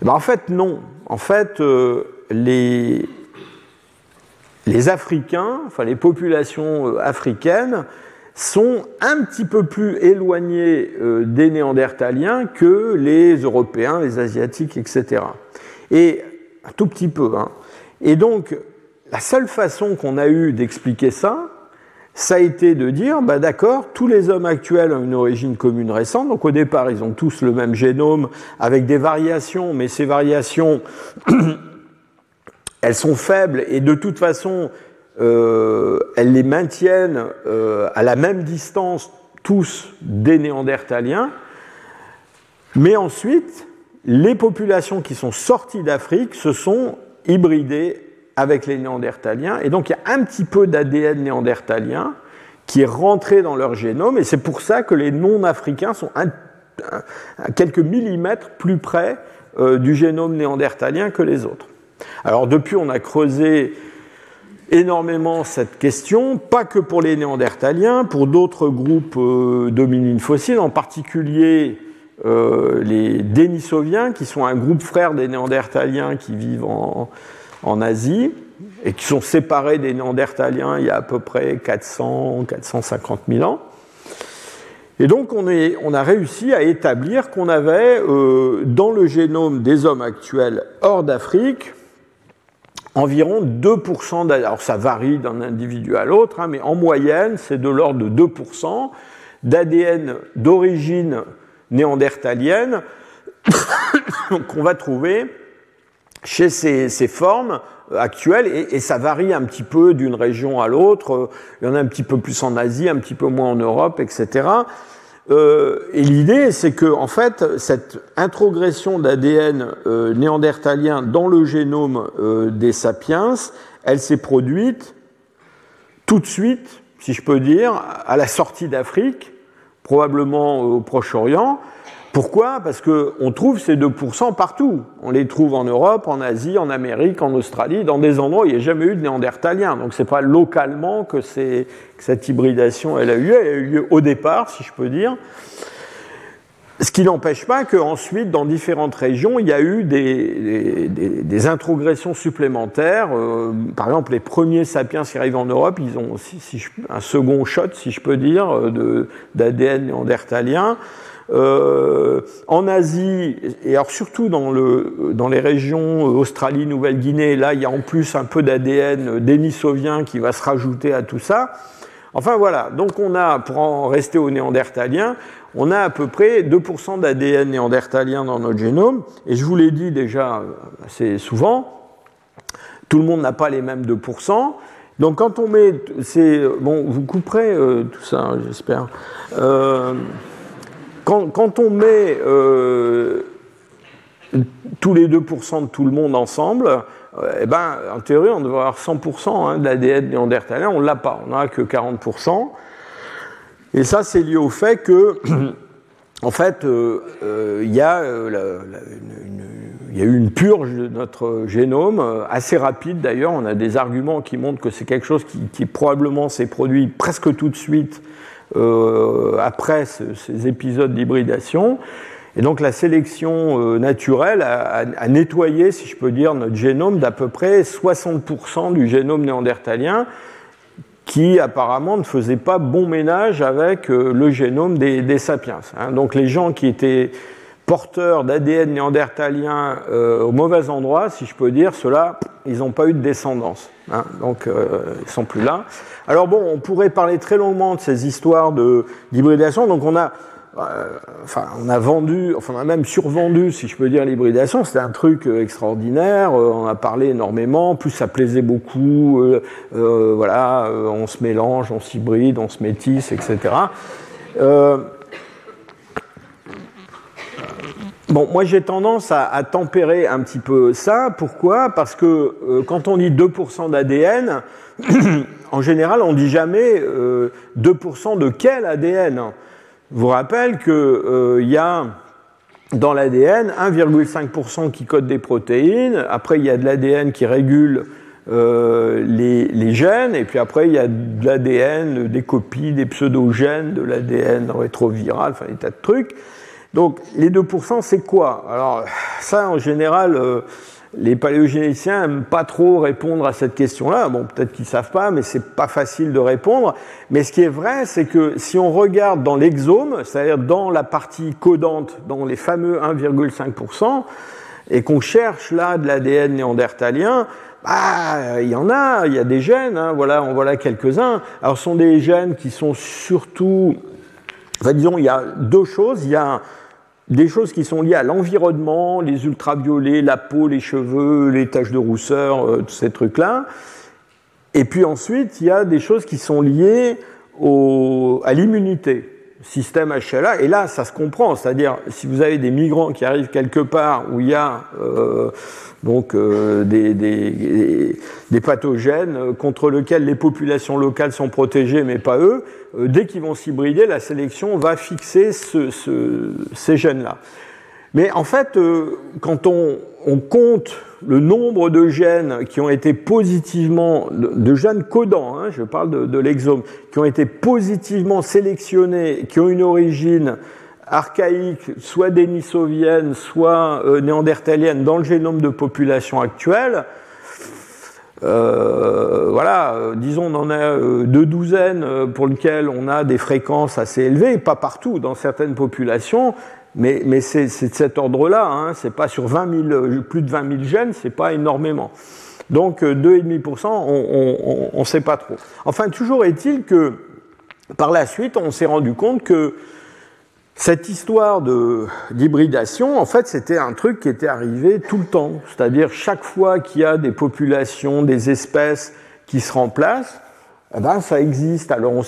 Speaker 2: Eh ben, en fait, non. En fait, euh, les, les Africains, enfin les populations euh, africaines, sont un petit peu plus éloignés euh, des Néandertaliens que les Européens, les Asiatiques, etc. Et un tout petit peu. Hein. Et donc, la seule façon qu'on a eu d'expliquer ça, ça a été de dire, bah d'accord, tous les hommes actuels ont une origine commune récente. Donc au départ, ils ont tous le même génome avec des variations, mais ces variations elles sont faibles et de toute façon, euh, elles les maintiennent euh, à la même distance tous des néandertaliens. Mais ensuite, les populations qui sont sorties d'Afrique se sont hybridées avec les néandertaliens. Et donc il y a un petit peu d'ADN néandertalien qui est rentré dans leur génome. Et c'est pour ça que les non-africains sont à quelques millimètres plus près euh, du génome néandertalien que les autres. Alors depuis, on a creusé énormément cette question, pas que pour les néandertaliens, pour d'autres groupes euh, d'hominines fossiles, en particulier euh, les Denisoviens, qui sont un groupe frère des néandertaliens qui vivent en, Asie et qui sont séparés des néandertaliens il y a à peu près 400, 450 000 ans. Et donc on, a réussi à établir qu'on avait euh, dans le génome des hommes actuels hors d'Afrique environ 2% alors ça varie d'un individu à l'autre, hein, mais en moyenne, c'est de l'ordre de 2% d'ADN d'origine néandertalienne qu'on va trouver chez ces, formes actuelles, et, et, ça varie un petit peu d'une région à l'autre, il y en a un petit peu plus en Asie, un petit peu moins en Europe, etc. Euh, et l'idée, c'est que, en fait, cette introgression d'ADN euh, néandertalien dans le génome euh, des sapiens, elle s'est produite tout de suite, si je peux dire, à la sortie d'Afrique, probablement au Proche-Orient, pourquoi? Parce qu'on trouve ces 2% partout. On les trouve en Europe, en Asie, en Amérique, en Australie, dans des endroits où il n'y a jamais eu de néandertaliens. Donc ce n'est pas localement que, cette hybridation elle a eu lieu. Elle a eu lieu au départ, si je peux dire. Ce qui n'empêche pas qu'ensuite, dans différentes régions, il y a eu des, introgressions supplémentaires. Euh, par exemple, les premiers sapiens qui arrivent en Europe, ils ont un second shot, si je peux dire, d'ADN néandertalien. Euh, en Asie, et alors surtout dans, le, dans les régions Australie, Nouvelle-Guinée, là, il y a en plus un peu d'ADN dénisovien qui va se rajouter à tout ça. Enfin voilà, donc on a, pour en rester au néandertalien, on a à peu près 2% d'ADN néandertalien dans notre génome, et je vous l'ai dit déjà assez souvent, tout le monde n'a pas les mêmes 2%. Donc quand on met, bon, vous couperez euh, tout ça, hein, j'espère. Euh, quand, on met euh, tous les 2% de tout le monde ensemble, euh, eh ben, en théorie, on devrait avoir 100% hein, de l'ADN néandertalien. On ne l'a pas, on n'a que 40%. Et ça, c'est lié au fait que, en fait, euh, il y, a eu une purge de notre génome, assez rapide d'ailleurs. On a des arguments qui montrent que c'est quelque chose qui, qui probablement s'est produit presque tout de suite euh, après ces épisodes d'hybridation. Et donc la sélection euh, naturelle a, nettoyé, si je peux dire, notre génome d'à peu près 60% du génome néandertalien qui apparemment ne faisait pas bon ménage avec euh, le génome des, sapiens. Hein. Donc les gens qui étaient porteurs d'ADN néandertalien au mauvais endroit, si je peux dire, ceux-là, ils n'ont pas eu de descendance. Hein. donc, ils sont plus là. Alors bon, on pourrait parler très longuement de ces histoires d'hybridation. Donc on a euh, enfin, on a vendu, enfin, on a même survendu, si je peux dire, l'hybridation. C'était un truc euh, extraordinaire. Euh, on a parlé énormément. Plus ça plaisait beaucoup. voilà, on se mélange, on s'hybride, on se métisse, etc. Bon, moi j'ai tendance à, tempérer un petit peu ça. Pourquoi? Parce que quand on dit 2% d'ADN, en général on dit jamais 2% de quel ADN vous rappelle qu'il euh, y a dans l'ADN 1,5% qui code des protéines, après il y a de l'ADN qui régule euh, les, gènes, et puis après il y a de l'ADN, des copies, des pseudogènes, de l'ADN rétroviral, enfin des tas de trucs. Donc les 2% c'est quoi? Alors ça en général... Euh, les paléogénéticiens n'aiment pas trop répondre à cette question-là. Bon, peut-être qu'ils ne savent pas, mais c'est pas facile de répondre. Mais ce qui est vrai, c'est que si on regarde dans l'exome, c'est-à-dire dans la partie codante, dans les fameux 1,5%, et qu'on cherche là de l'ADN néandertalien, bah, il y en a, il y a des gènes, hein, voilà, en voilà quelques-uns. Alors, ce sont des gènes qui sont surtout, enfin, disons, il y a deux choses. Il y a des choses qui sont liées à l'environnement, les ultraviolets, la peau, les cheveux, les taches de rousseur, euh, tous ces trucs-là. Et puis ensuite, il y a des choses qui sont liées à l'immunité, système HLA. Et là, ça se comprend. C'est-à-dire, si vous avez des migrants qui arrivent quelque part où il y a euh, donc euh, des, des, pathogènes contre lesquels les populations locales sont protégées, mais pas eux, euh, dès qu'ils vont s'hybrider, la sélection va fixer ce, ces gènes-là. Mais en fait, euh, quand on, on, compte le nombre de gènes qui ont été positivement, de, gènes codants, hein, je parle de, l'exome, qui ont été positivement sélectionnés, qui ont une origine archaïque, soit dénisovienne, soit euh, néandertalienne dans le génome de population actuelle, euh, voilà, euh, disons on en a deux douzaines pour lesquelles on a des fréquences assez élevées, pas partout, dans certaines populations, mais, c'est de cet ordre-là, hein, c'est pas sur 20 000, plus de 20 000 gènes, c'est pas énormément. Donc 2,5%, on ne sait pas trop. Enfin, toujours est-il que par la suite, on s'est rendu compte que cette histoire d'hybridation, en fait, c'était un truc qui était arrivé tout le temps. C'est-à-dire, chaque fois qu'il y a des populations, des espèces qui se remplacent, eh ben, ça existe. Alors, on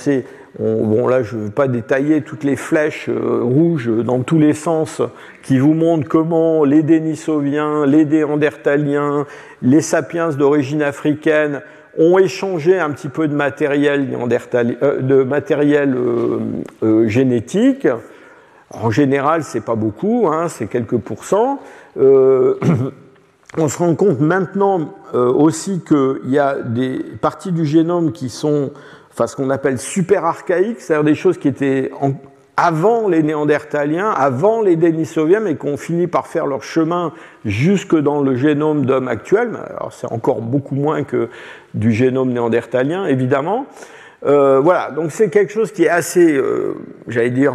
Speaker 2: sait, bon, là, je ne veux pas détailler toutes les flèches euh, rouges dans tous les sens qui vous montrent comment les Dénisoviens, les Néandertaliens, les sapiens d'origine africaine ont échangé un petit peu de matériel, euh, euh, génétique en général, c'est pas beaucoup, hein, c'est quelques pourcents. Euh, on se rend compte maintenant euh, aussi qu'il y a des parties du génome qui sont enfin, ce qu'on appelle super archaïques, c'est-à-dire des choses qui étaient avant les néandertaliens, avant les dénisoviens, mais qui ont fini par faire leur chemin jusque dans le génome d'hommes actuel. Alors c'est encore beaucoup moins que du génome néandertalien, évidemment. Euh, voilà, donc c'est quelque chose qui est assez, j'allais dire,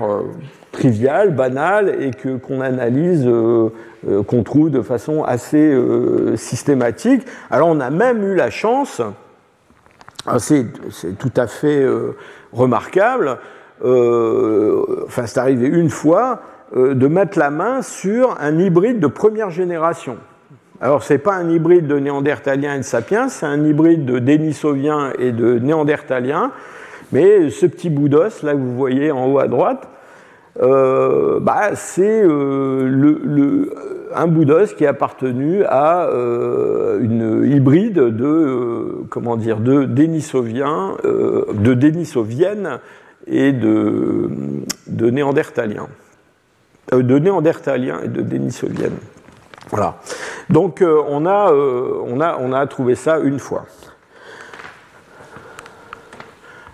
Speaker 2: trivial, banal, et que qu'on analyse, euh, euh, qu'on trouve de façon assez euh, systématique. Alors on a même eu la chance, c'est tout à fait remarquable, enfin c'est arrivé une fois, de mettre la main sur un hybride de première génération. Alors, ce n'est pas un hybride de néandertalien et de sapiens, c'est un hybride de dénisovien et de néandertalien. Mais ce petit bout d'os, là que vous voyez en haut à droite, euh, bah, c'est euh, le, un bout d'os qui a appartenu à euh, une hybride de comment dire de Denisovien, de Denisovienne et de, de Néandertalien, de Néandertalien et de Denisovienne. Voilà. Donc on a, on, a, on a trouvé ça une fois.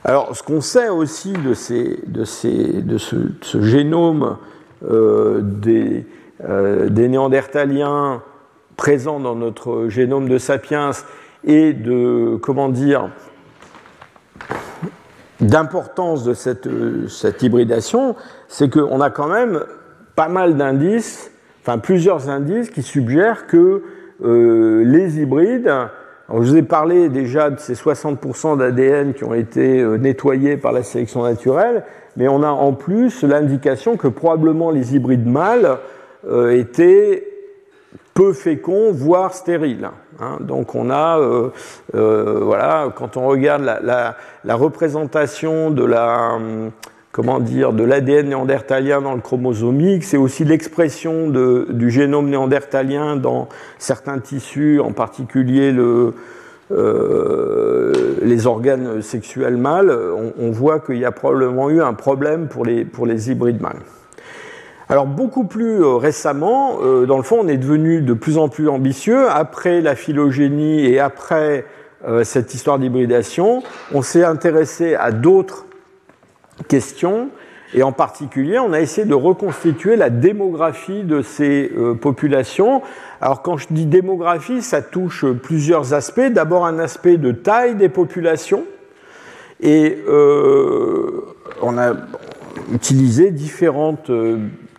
Speaker 2: Alors, ce qu'on sait aussi de, ce, génome euh, euh, des, néandertaliens présents dans notre génome de sapiens et de, comment dire, d'importance de cette, hybridation, c'est qu'on a quand même pas mal d'indices, enfin plusieurs indices qui suggèrent que les hybrides, je vous ai parlé déjà de ces 60% d'ADN qui ont été nettoyés par la sélection naturelle, mais on a en plus l'indication que probablement les hybrides mâles étaient peu féconds, voire stériles. Hein. donc on a, euh, euh, voilà, quand on regarde la, représentation de la, comment dire, de l'ADN néandertalien dans le chromosomique, c'est aussi l'expression du génome néandertalien dans certains tissus, en particulier le, euh, les organes sexuels mâles. On, voit qu'il y a probablement eu un problème pour les, pour les hybrides mâles. Alors beaucoup plus euh, récemment, euh, dans le fond, on est devenu de plus en plus ambitieux. Après la phylogénie et après euh, cette histoire d'hybridation, on s'est intéressé à d'autres questions. Et en particulier, on a essayé de reconstituer la démographie de ces populations. Alors quand je dis démographie, ça touche plusieurs aspects. D'abord un aspect de taille des populations. Et on a utilisé différentes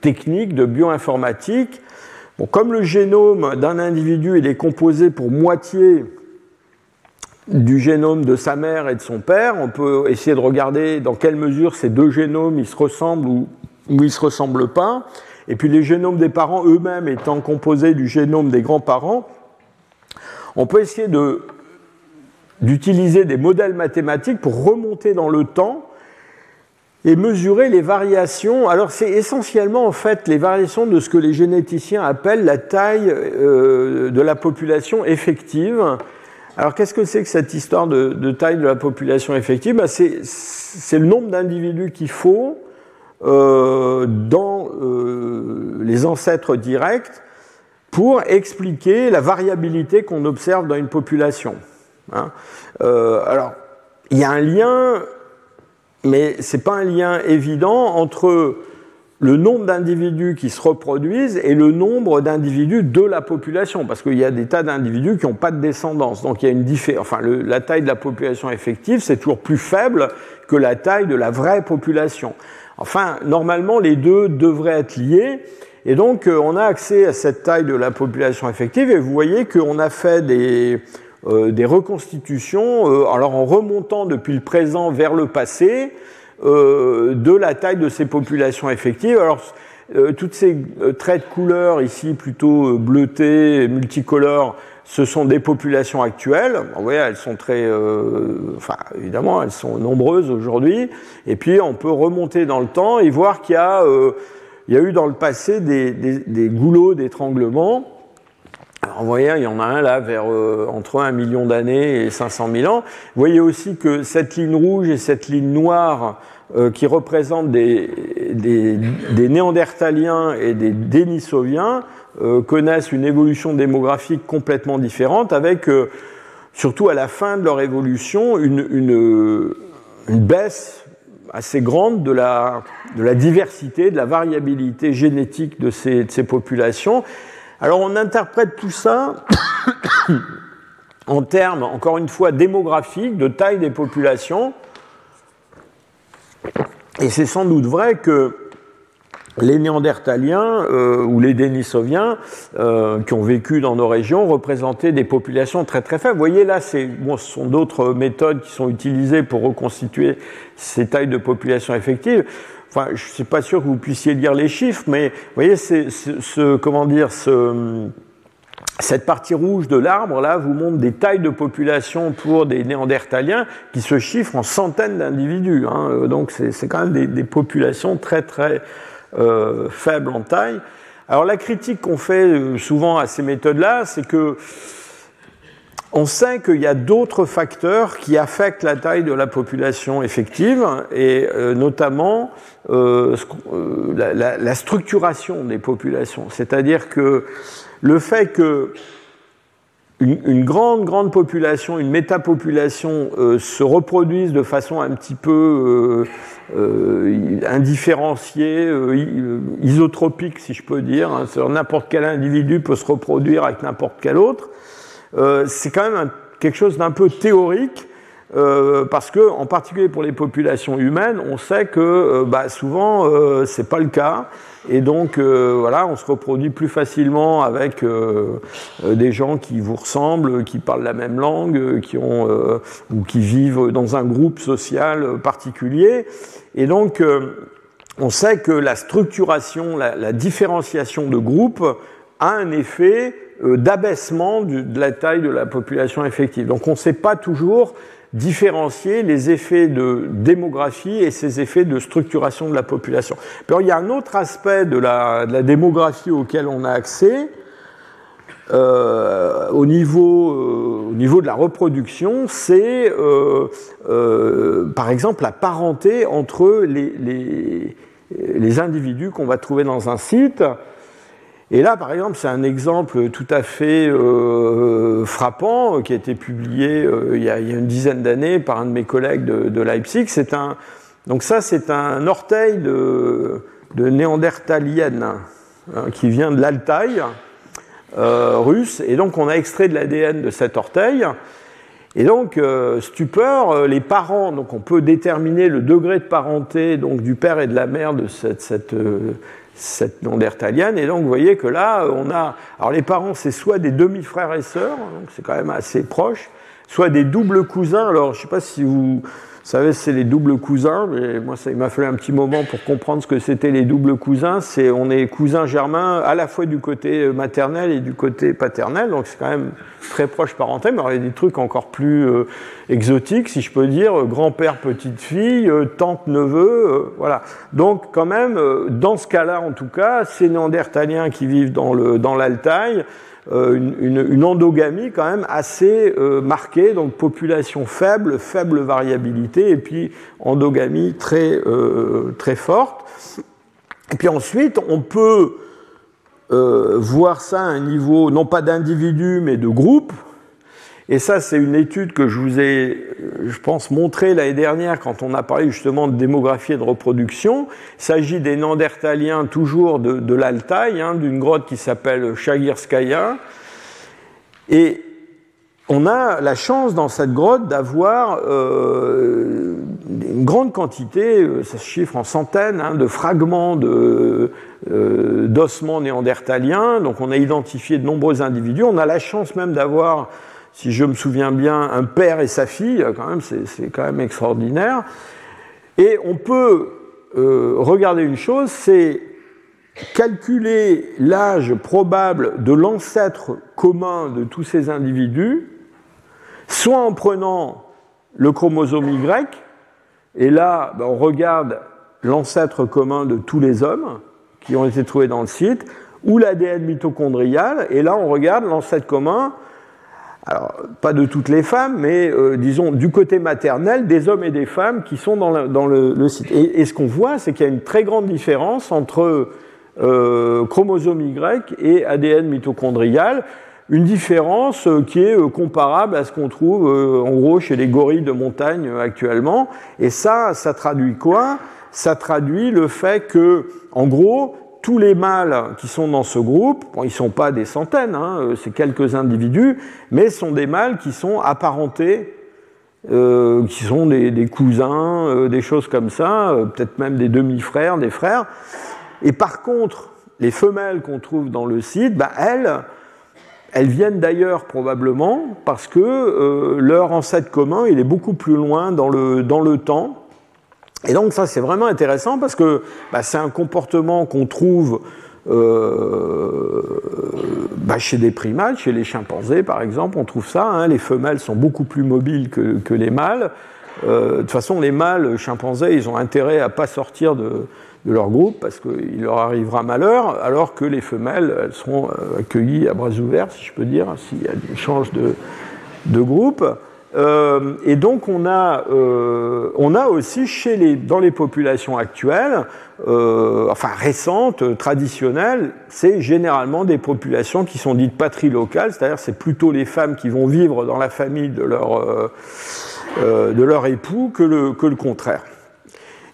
Speaker 2: techniques de bioinformatique. Comme le génome d'un individu est composé pour moitié du génome de sa mère et de son père, on peut essayer de regarder dans quelle mesure ces deux génomes ils se ressemblent ou, ou ils ne se ressemblent pas. Et puis les génomes des parents eux-mêmes étant composés du génome des grands-parents, on peut essayer d'utiliser des modèles mathématiques pour remonter dans le temps et mesurer les variations. Alors c'est essentiellement en fait les variations de ce que les généticiens appellent la taille euh, de la population effective. Alors qu'est-ce que c'est que cette histoire de, taille de la population effective? Ben, C'est le nombre d'individus qu'il faut euh, dans euh, les ancêtres directs pour expliquer la variabilité qu'on observe dans une population. Hein. alors, il y a un lien mais ce n'est pas un lien évident entre le nombre d'individus qui se reproduisent et le nombre d'individus de la population, parce qu'il y a des tas d'individus qui n'ont pas de descendance. Donc il y a une différence. Enfin, la taille de la population effective, c'est toujours plus faible que la taille de la vraie population. Enfin, normalement, les deux devraient être liés. Et donc, euh, on a accès à cette taille de la population effective, et vous voyez qu'on a fait des, des reconstitutions, euh, alors en remontant depuis le présent vers le passé, euh, de la taille de ces populations effectives. Alors, toutes ces traits de couleur ici plutôt bleutées, multicolores, ce sont des populations actuelles. Vous voyez, elles sont très, enfin, évidemment, elles sont nombreuses aujourd'hui. Et puis, on peut remonter dans le temps et voir qu'il y a, il y a eu dans le passé des, des, des goulots d'étranglement en voyant, il y en a un là vers euh, entre 1 million d'années et 500 000 ans. Vous voyez aussi que cette ligne rouge et cette ligne noire euh, qui représentent des, néandertaliens et des dénisoviens euh, connaissent une évolution démographique complètement différente avec, surtout à la fin de leur évolution, une, baisse assez grande de la, diversité, de la variabilité génétique de ces populations alors on interprète tout ça en termes, encore une fois, démographiques, de taille des populations. Et c'est sans doute vrai que les Néandertaliens euh, ou les Denisoviens euh, qui ont vécu dans nos régions représentaient des populations très très faibles. Vous voyez là, ce sont d'autres méthodes qui sont utilisées pour reconstituer ces tailles de population effectives je ne suis pas sûr que vous puissiez lire les chiffres, mais vous voyez, ce, comment dire, cette partie rouge de l'arbre là vous montre des tailles de population pour des néandertaliens qui se chiffrent en centaines d'individus. Hein. Donc c'est quand même des, populations très très euh, faibles en taille. Alors la critique qu'on fait euh, souvent à ces méthodes-là, c'est que on sait qu'il y a d'autres facteurs qui affectent la taille de la population effective, et euh, notamment euh, euh, la, structuration des populations. C'est-à-dire que le fait que une, grande, grande population, une métapopulation se reproduise de façon un petit peu indifférenciée, isotropique, si je peux dire, hein, n'importe quel individu peut se reproduire avec n'importe quel autre, c'est quand même quelque chose d'un peu théorique, parce que, en particulier pour les populations humaines, on sait que bah, souvent c'est pas le cas. Et donc, voilà, on se reproduit plus facilement avec des gens qui vous ressemblent, qui parlent la même langue, qui ont ou qui vivent dans un groupe social particulier. Et donc, on sait que la structuration, la, différenciation de groupes a un effet euh, d'abaissement de la taille de la population effective. Donc on ne sait pas toujours différencier les effets de démographie et ces effets de structuration de la population. Puis il y a un autre aspect de la, démographie auquel on a accès, euh, au, niveau, euh, au, niveau, de la reproduction, c'est par exemple la parenté entre les, les individus qu'on va trouver dans un site. Et là, par exemple, c'est un exemple tout à fait euh, frappant qui a été publié euh, il, y a, une dizaine d'années par un de mes collègues de, Leipzig. C'est un, donc ça, c'est un orteil de, de néandertalienne hein, qui vient de l'Altaï euh, russe. Et donc, on a extrait de l'ADN de cet orteil. Et donc, euh, stupeur, euh, les parents, donc on peut déterminer le degré de parenté donc, du père et de la mère de cette, cette Et donc, vous voyez que là, on a. Alors, les parents, c'est soit des demi-frères et sœurs, donc c'est quand même assez proche, soit des doubles cousins. Alors, je ne sais pas si vous savez, c'est les doubles cousins, mais moi, ça, il m'a fallu un petit moment pour comprendre ce que c'était les doubles cousins. C'est, on est cousins germains à la fois du côté maternel et du côté paternel, donc c'est quand même très proche parenté, mais il y a des trucs encore plus euh, exotiques, si je peux dire, grand-père, petite-fille, euh, tante, neveu, euh, voilà. Donc, quand même, dans ce cas-là, en tout cas, ces néandertaliens qui vivent dans, le, dans l'Altaï, euh, une, endogamie quand même assez euh, marquée, donc population faible, faible variabilité, et puis endogamie très, euh, très forte. Et puis ensuite, on peut voir ça à un niveau, non pas d'individu, mais de groupe. Et ça, c'est une étude que je vous ai, je pense, montrée l'année dernière quand on a parlé justement de démographie et de reproduction. Il s'agit des Néandertaliens toujours de, de l'Altaï, hein, d'une grotte qui s'appelle Chagirskaya. Et on a la chance dans cette grotte d'avoir euh, une grande quantité, euh, ça se chiffre en centaines, hein, de fragments euh, d'ossements néandertaliens. Donc on a identifié de nombreux individus. On a la chance même d'avoir si je me souviens bien, un père et sa fille, quand même, c'est quand même extraordinaire. Et on peut euh, regarder une chose, c'est calculer l'âge probable de l'ancêtre commun de tous ces individus, soit en prenant le chromosome Y, et là, ben, on regarde l'ancêtre commun de tous les hommes qui ont été trouvés dans le site, ou l'ADN mitochondrial, et là, on regarde l'ancêtre commun alors pas de toutes les femmes, mais euh, disons du côté maternel, des hommes et des femmes qui sont dans, le, site. Et, ce qu'on voit, c'est qu'il y a une très grande différence entre euh, chromosome Y et ADN mitochondrial, une différence euh, qui est comparable à ce qu'on trouve en gros chez les gorilles de montagne actuellement. Et ça, ça traduit quoi? Ça traduit le fait que, en gros, tous les mâles qui sont dans ce groupe, ils ne sont pas des centaines, hein, euh, c'est quelques individus, mais sont des mâles qui sont apparentés, euh, qui sont des, cousins, euh, des choses comme ça, peut-être même des demi-frères, des frères. Et par contre, les femelles qu'on trouve dans le site, bah, elles, elles viennent d'ailleurs probablement parce que leur ancêtre commun, il est beaucoup plus loin dans le, dans le temps et donc ça c'est vraiment intéressant parce que bah, c'est un comportement qu'on trouve euh, bah, chez des primates, chez les chimpanzés par exemple, on trouve ça. Hein. les femelles sont beaucoup plus mobiles que, les mâles. Euh, de toute façon, les mâles chimpanzés, ils ont intérêt à pas sortir de, leur groupe parce qu'il leur arrivera malheur, alors que les femelles, elles seront euh, accueillies à bras ouverts, si je peux dire, s'il y a des change de, de groupe. Euh, et donc on a, euh, on a aussi chez les, dans les populations actuelles, euh, enfin récentes, traditionnelles, c'est généralement des populations qui sont dites patrilocales, c'est-à-dire c'est plutôt les femmes qui vont vivre dans la famille de leur, de leur époux que le, que le contraire.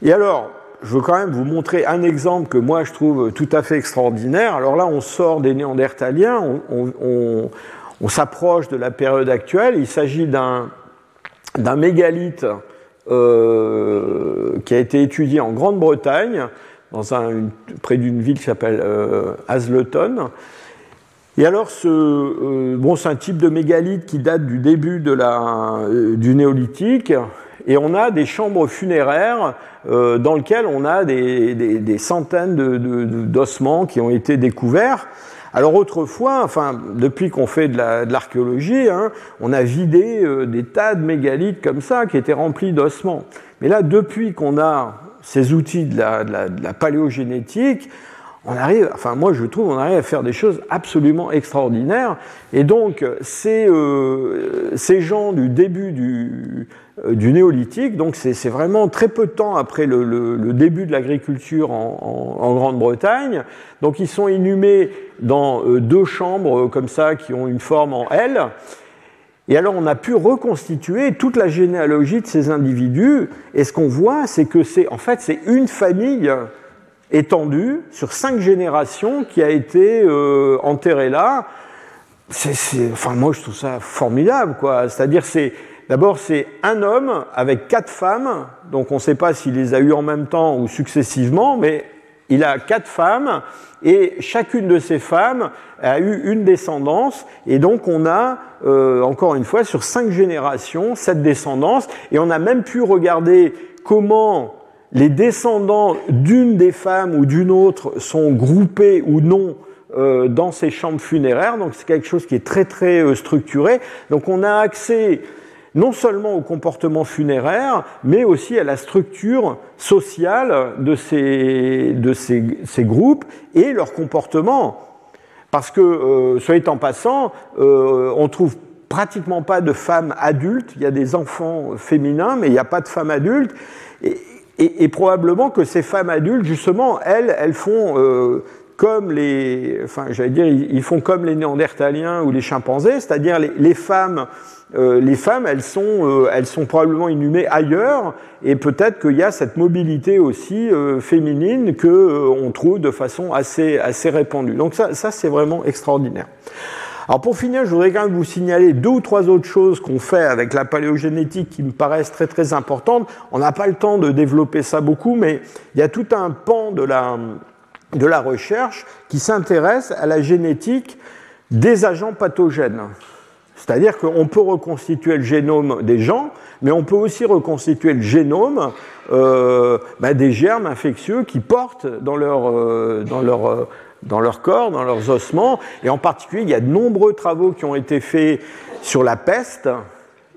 Speaker 2: Et alors, je veux quand même vous montrer un exemple que moi je trouve tout à fait extraordinaire. Alors là, on sort des Néandertaliens, on s'approche de la période actuelle. Il s'agit d'un mégalithe euh, qui a été étudié en Grande-Bretagne, près d'une ville qui s'appelle euh. Et alors, euh, c'est un type de mégalithe qui date du début la, du néolithique, et on a des chambres funéraires dans lesquelles on a des, centaines d'ossements qui ont été découverts. Alors autrefois, enfin depuis qu'on fait de l'archéologie, hein, on a vidé euh, des tas de mégalithes comme ça qui étaient remplis d'ossements. Mais là, depuis qu'on a ces outils de la, de la, paléogénétique, on arrive, enfin moi je trouve, on arrive à faire des choses absolument extraordinaires. Et donc ces, euh, ces gens du début du, du néolithique, donc c'est vraiment très peu de temps après le, début de l'agriculture en, Grande-Bretagne. Donc ils sont inhumés dans euh, deux chambres euh, comme ça qui ont une forme en L. Et alors on a pu reconstituer toute la généalogie de ces individus. Et ce qu'on voit, c'est que c'est en fait c'est une famille étendue sur cinq générations qui a été euh, enterrée là. Enfin moi je trouve ça formidable quoi. C'est-à-dire c'est D'abord, c'est un homme avec quatre femmes, donc on ne sait pas s'il les a eues en même temps ou successivement, mais il a quatre femmes et chacune de ces femmes a eu une descendance et donc on a euh, encore une fois sur cinq générations cette descendance et on a même pu regarder comment les descendants d'une des femmes ou d'une autre sont groupés ou non euh, dans ces chambres funéraires. Donc c'est quelque chose qui est très très euh, structuré. Donc on a accès non seulement au comportement funéraire, mais aussi à la structure sociale de ces, de ces, ces groupes et leur comportement. Parce que, euh, soit en passant, euh, on trouve pratiquement pas de femmes adultes, il y a des enfants féminins, mais il n'y a pas de femmes adultes. Et, et, et, probablement que ces femmes adultes, justement, elles, elles font euh, comme les, enfin, j'allais dire, ils font comme les néandertaliens ou les chimpanzés, c'est-à-dire les, les femmes euh, les femmes, elles sont, euh, elles sont probablement inhumées ailleurs, et peut-être qu'il y a cette mobilité aussi euh, féminine que on trouve de façon assez, assez répandue. Donc ça, ça c'est vraiment extraordinaire. Alors pour finir, je voudrais quand même vous signaler deux ou trois autres choses qu'on fait avec la paléogénétique qui me paraissent très très importantes. On n'a pas le temps de développer ça beaucoup, mais il y a tout un pan de la, de la recherche qui s'intéresse à la génétique des agents pathogènes. C'est-à-dire qu'on peut reconstituer le génome des gens, mais on peut aussi reconstituer le génome euh, bah, des germes infectieux qui portent dans leur, euh, euh, dans leur corps, dans leurs ossements. Et en particulier, il y a de nombreux travaux qui ont été faits sur la peste.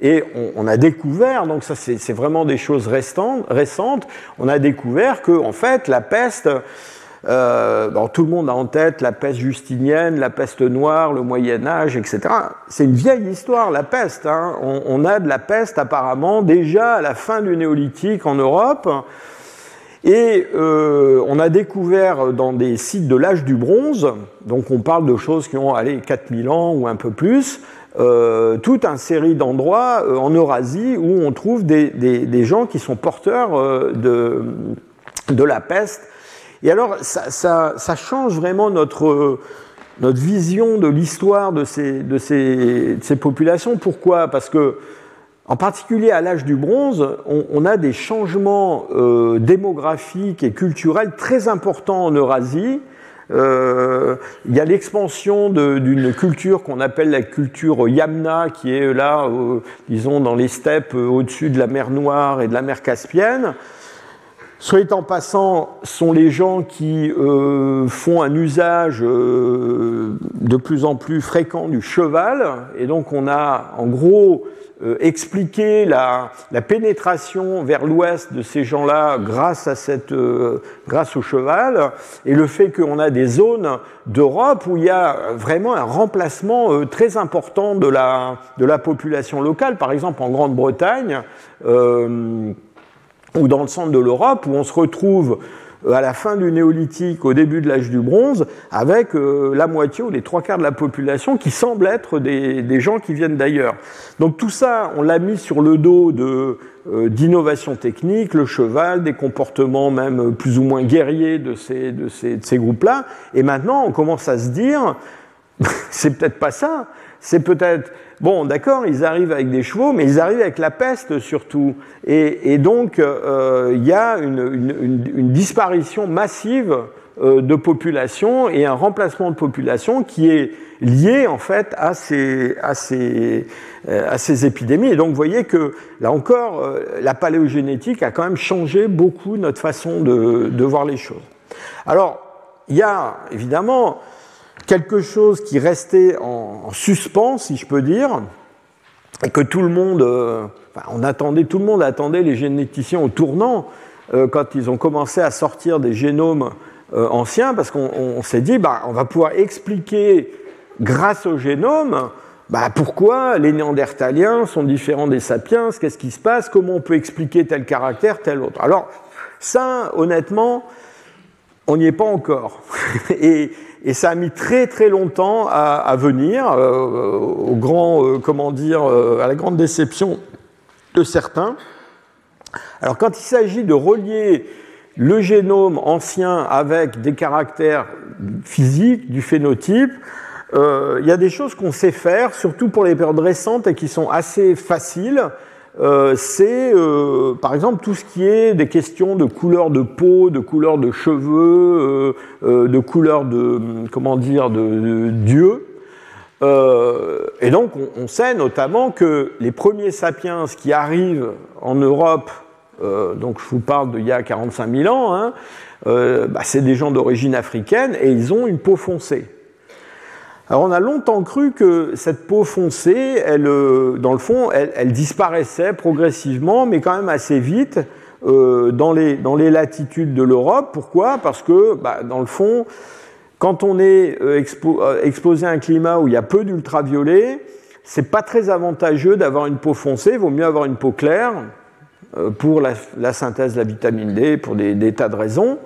Speaker 2: Et on, a découvert, donc ça c'est vraiment des choses récentes, on a découvert que en fait la peste, euh, tout le monde a en tête la peste justinienne, la peste noire, le Moyen Âge, etc. C'est une vieille histoire, la peste. Hein. On, a de la peste apparemment déjà à la fin du néolithique en Europe. Et euh, on a découvert dans des sites de l'âge du bronze, donc on parle de choses qui ont allé 4000 ans ou un peu plus, euh, toute une série d'endroits en Eurasie où on trouve des, gens qui sont porteurs de la peste et alors, ça, change vraiment notre, notre vision de l'histoire de ces, de, ces, populations. Pourquoi? Parce que, en particulier à l'âge du bronze, on, a des changements euh, démographiques et culturels très importants en Eurasie. Euh, il y a l'expansion d'une culture qu'on appelle la culture Yamna, qui est là, euh, disons, dans les steppes au-dessus de la mer Noire et de la mer Caspienne. Soit en passant, sont les gens qui euh, font un usage euh, de plus en plus fréquent du cheval, et donc on a en gros euh, expliqué la, la, pénétration vers l'ouest de ces gens-là grâce, au cheval, et le fait qu'on a des zones d'Europe où il y a vraiment un remplacement très important de la population locale, par exemple en Grande-Bretagne ou dans le centre de l'Europe, où on se retrouve euh, à la fin du néolithique, au début de l'âge du bronze, avec euh, la moitié ou les trois quarts de la population qui semblent être des, gens qui viennent d'ailleurs. Donc tout ça, on l'a mis sur le dos de euh, d'innovation technique, le cheval, des comportements même plus ou moins guerriers de ces groupes-là. Et maintenant, on commence à se dire, c'est peut-être pas ça, c'est peut-être bon, d'accord, ils arrivent avec des chevaux, mais ils arrivent avec la peste surtout. Et, donc, euh, il y a une, disparition massive euh, de population et un remplacement de population qui est lié en fait à ces, à ces, euh, à ces épidémies. Et donc, vous voyez que là encore, la paléogénétique a quand même changé beaucoup notre façon de, voir les choses. Alors, il y a évidemment quelque chose qui restait en, suspens, si je peux dire, et que tout le monde, euh, on attendait, tout le monde attendait les généticiens au tournant euh, quand ils ont commencé à sortir des génomes euh, anciens, parce qu'on s'est dit, bah, on va pouvoir expliquer grâce au génome bah, pourquoi les néandertaliens sont différents des sapiens, qu'est-ce qui se passe, comment on peut expliquer tel caractère, tel autre. Alors, ça, honnêtement, on n'y est pas encore. et, et ça a mis très très longtemps à, venir, euh, au grand, euh, comment dire, euh, à la grande déception de certains. Alors quand il s'agit de relier le génome ancien avec des caractères physiques du phénotype, il y a des choses qu'on sait faire, surtout pour les périodes récentes et qui sont assez faciles. Euh, c'est euh, par exemple tout ce qui est des questions de couleur de peau, de couleur de cheveux, euh, de couleur de comment dire de, dieu. et donc on, sait notamment que les premiers sapiens qui arrivent en Europe, donc je vous parle d'il y a 45 000 ans, hein, bah, c'est des gens d'origine africaine et ils ont une peau foncée. Alors on a longtemps cru que cette peau foncée, elle, euh, dans le fond, elle, disparaissait progressivement, mais quand même assez vite euh, dans, les, latitudes de l'Europe. Pourquoi? Parce que, bah, dans le fond, quand on est euh, exposé à un climat où il y a peu d'ultraviolets, c'est pas très avantageux d'avoir une peau foncée. Il vaut mieux avoir une peau claire pour la, synthèse de la vitamine D, pour des tas de raisons.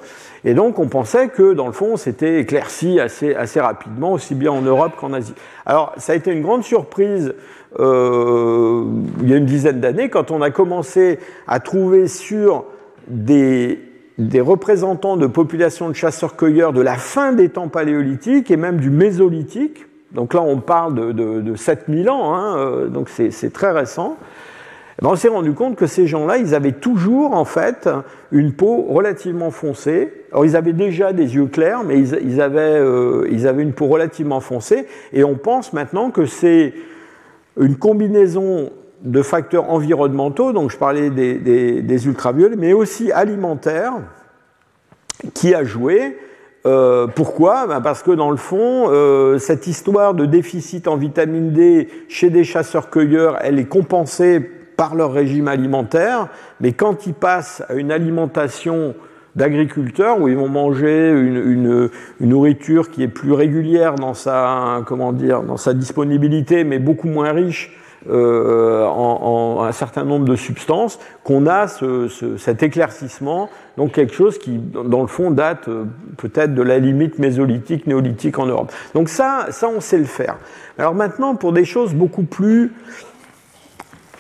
Speaker 2: Et donc on pensait que dans le fond c'était éclairci assez, assez rapidement, aussi bien en Europe qu'en Asie. Alors ça a été une grande surprise euh, il y a une dizaine d'années quand on a commencé à trouver sur des, des représentants de populations de chasseurs-cueilleurs de la fin des temps paléolithiques et même du mésolithique. Donc là on parle de, de, de 7000 ans, hein, euh, donc c'est très récent. Eh ben, on s'est rendu compte que ces gens-là, ils avaient toujours en fait une peau relativement foncée. Alors ils avaient déjà des yeux clairs, mais ils, avaient, euh, ils avaient une peau relativement foncée. Et on pense maintenant que c'est une combinaison de facteurs environnementaux, donc je parlais des, ultraviolets, mais aussi alimentaires, qui a joué. Euh, pourquoi? Ben Parce que dans le fond, euh, cette histoire de déficit en vitamine D chez des chasseurs-cueilleurs, elle est compensée par leur régime alimentaire, mais quand ils passent à une alimentation d'agriculteurs où ils vont manger une, nourriture qui est plus régulière dans sa, comment dire, dans sa disponibilité, mais beaucoup moins riche euh, en, un certain nombre de substances, qu'on a cet éclaircissement, donc quelque chose qui, dans le fond, date euh, peut-être de la limite mésolithique, néolithique en Europe. Donc ça, ça, on sait le faire. Alors maintenant, pour des choses beaucoup plus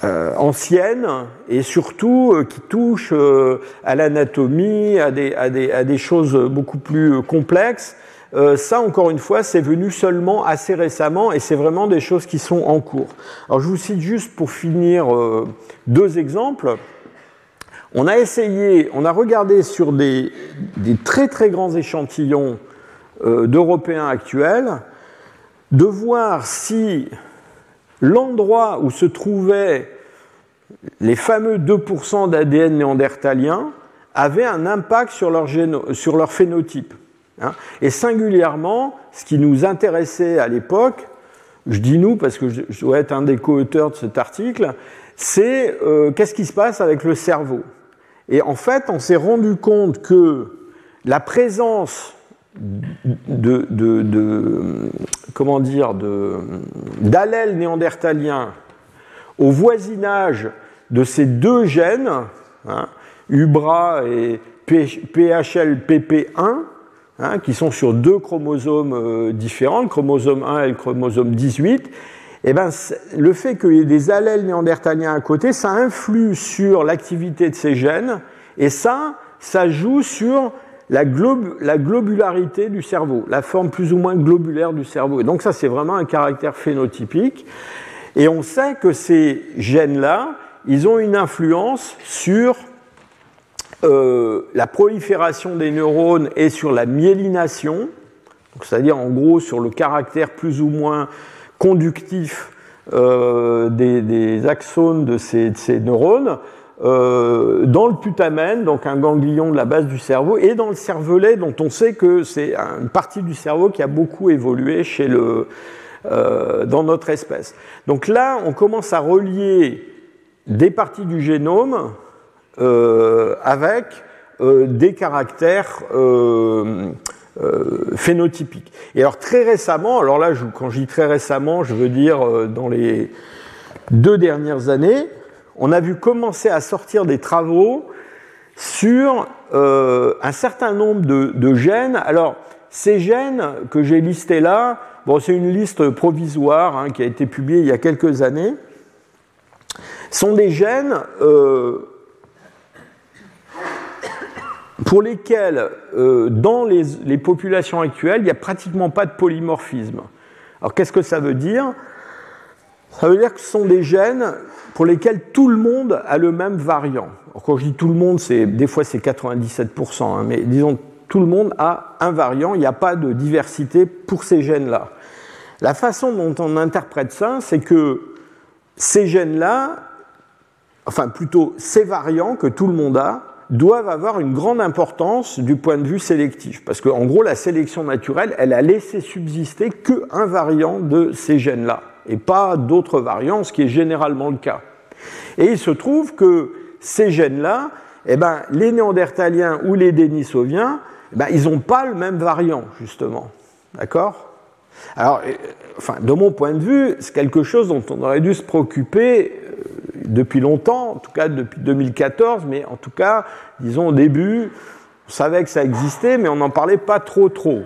Speaker 2: euh, anciennes et surtout euh, qui touchent euh, à l'anatomie, à des, à, des, à des, choses beaucoup plus complexes. ça, encore une fois, c'est venu seulement assez récemment et c'est vraiment des choses qui sont en cours. Alors, je vous cite juste pour finir deux exemples. On a essayé, on a regardé sur des, des très très grands échantillons d'Européens actuels de voir si l'endroit où se trouvaient les fameux 2% d'ADN néandertalien avait un impact sur leur, phénotype. Hein. Et singulièrement, ce qui nous intéressait à l'époque, je dis nous parce que je dois être un des co-auteurs de cet article, c'est euh, qu'est-ce qui se passe avec le cerveau? Et en fait, on s'est rendu compte que la présence de, comment dire, d'allèles néandertaliens au voisinage de ces deux gènes, hein, UBRA et PHLPP1, hein, qui sont sur deux chromosomes euh, différents, le chromosome 1 et le chromosome 18, eh ben, le fait qu'il y ait des allèles néandertaliens à côté, ça influe sur l'activité de ces gènes, et ça, ça joue sur la, la, globularité du cerveau, la forme plus ou moins globulaire du cerveau. Et donc ça, c'est vraiment un caractère phénotypique. Et on sait que ces gènes-là, ils ont une influence sur euh, la prolifération des neurones et sur la myélination, c'est-à-dire en gros sur le caractère plus ou moins conductif euh, des, axones de ces, neurones, euh, dans le putamen, donc un ganglion de la base du cerveau, et dans le cervelet, dont on sait que c'est une partie du cerveau qui a beaucoup évolué chez le, dans notre espèce. Donc là, on commence à relier des parties du génome euh, avec euh, des caractères euh, phénotypiques. Et alors très récemment, alors là quand je dis très récemment, je veux dire dans les deux dernières années, on a vu commencer à sortir des travaux sur un certain nombre de, gènes. Alors, ces gènes que j'ai listés là, bon, c'est une liste provisoire hein, qui a été publiée il y a quelques années, sont des gènes pour lesquels, euh, dans les, populations actuelles, il n'y a pratiquement pas de polymorphisme. Alors qu'est-ce que ça veut dire? Ça veut dire que ce sont des gènes pour lesquels tout le monde a le même variant. Quand je dis tout le monde, c'est, des fois c'est 97%, hein, mais disons tout le monde a un variant, il n'y a pas de diversité pour ces gènes-là. La façon dont on interprète ça, c'est que ces gènes-là, enfin plutôt ces variants que tout le monde a, doivent avoir une grande importance du point de vue sélectif. Parce qu'en gros, la sélection naturelle, elle a laissé subsister qu'un variant de ces gènes-là, et pas d'autres variants, ce qui est généralement le cas. Et il se trouve que ces gènes-là, eh ben, les néandertaliens ou les dénisoviens, eh ben, ils n'ont pas le même variant, justement. D'accord? Alors, euh, de mon point de vue, c'est quelque chose dont on aurait dû se préoccuper depuis longtemps, en tout cas depuis 2014, mais en tout cas, disons au début, on savait que ça existait, mais on n'en parlait pas trop trop.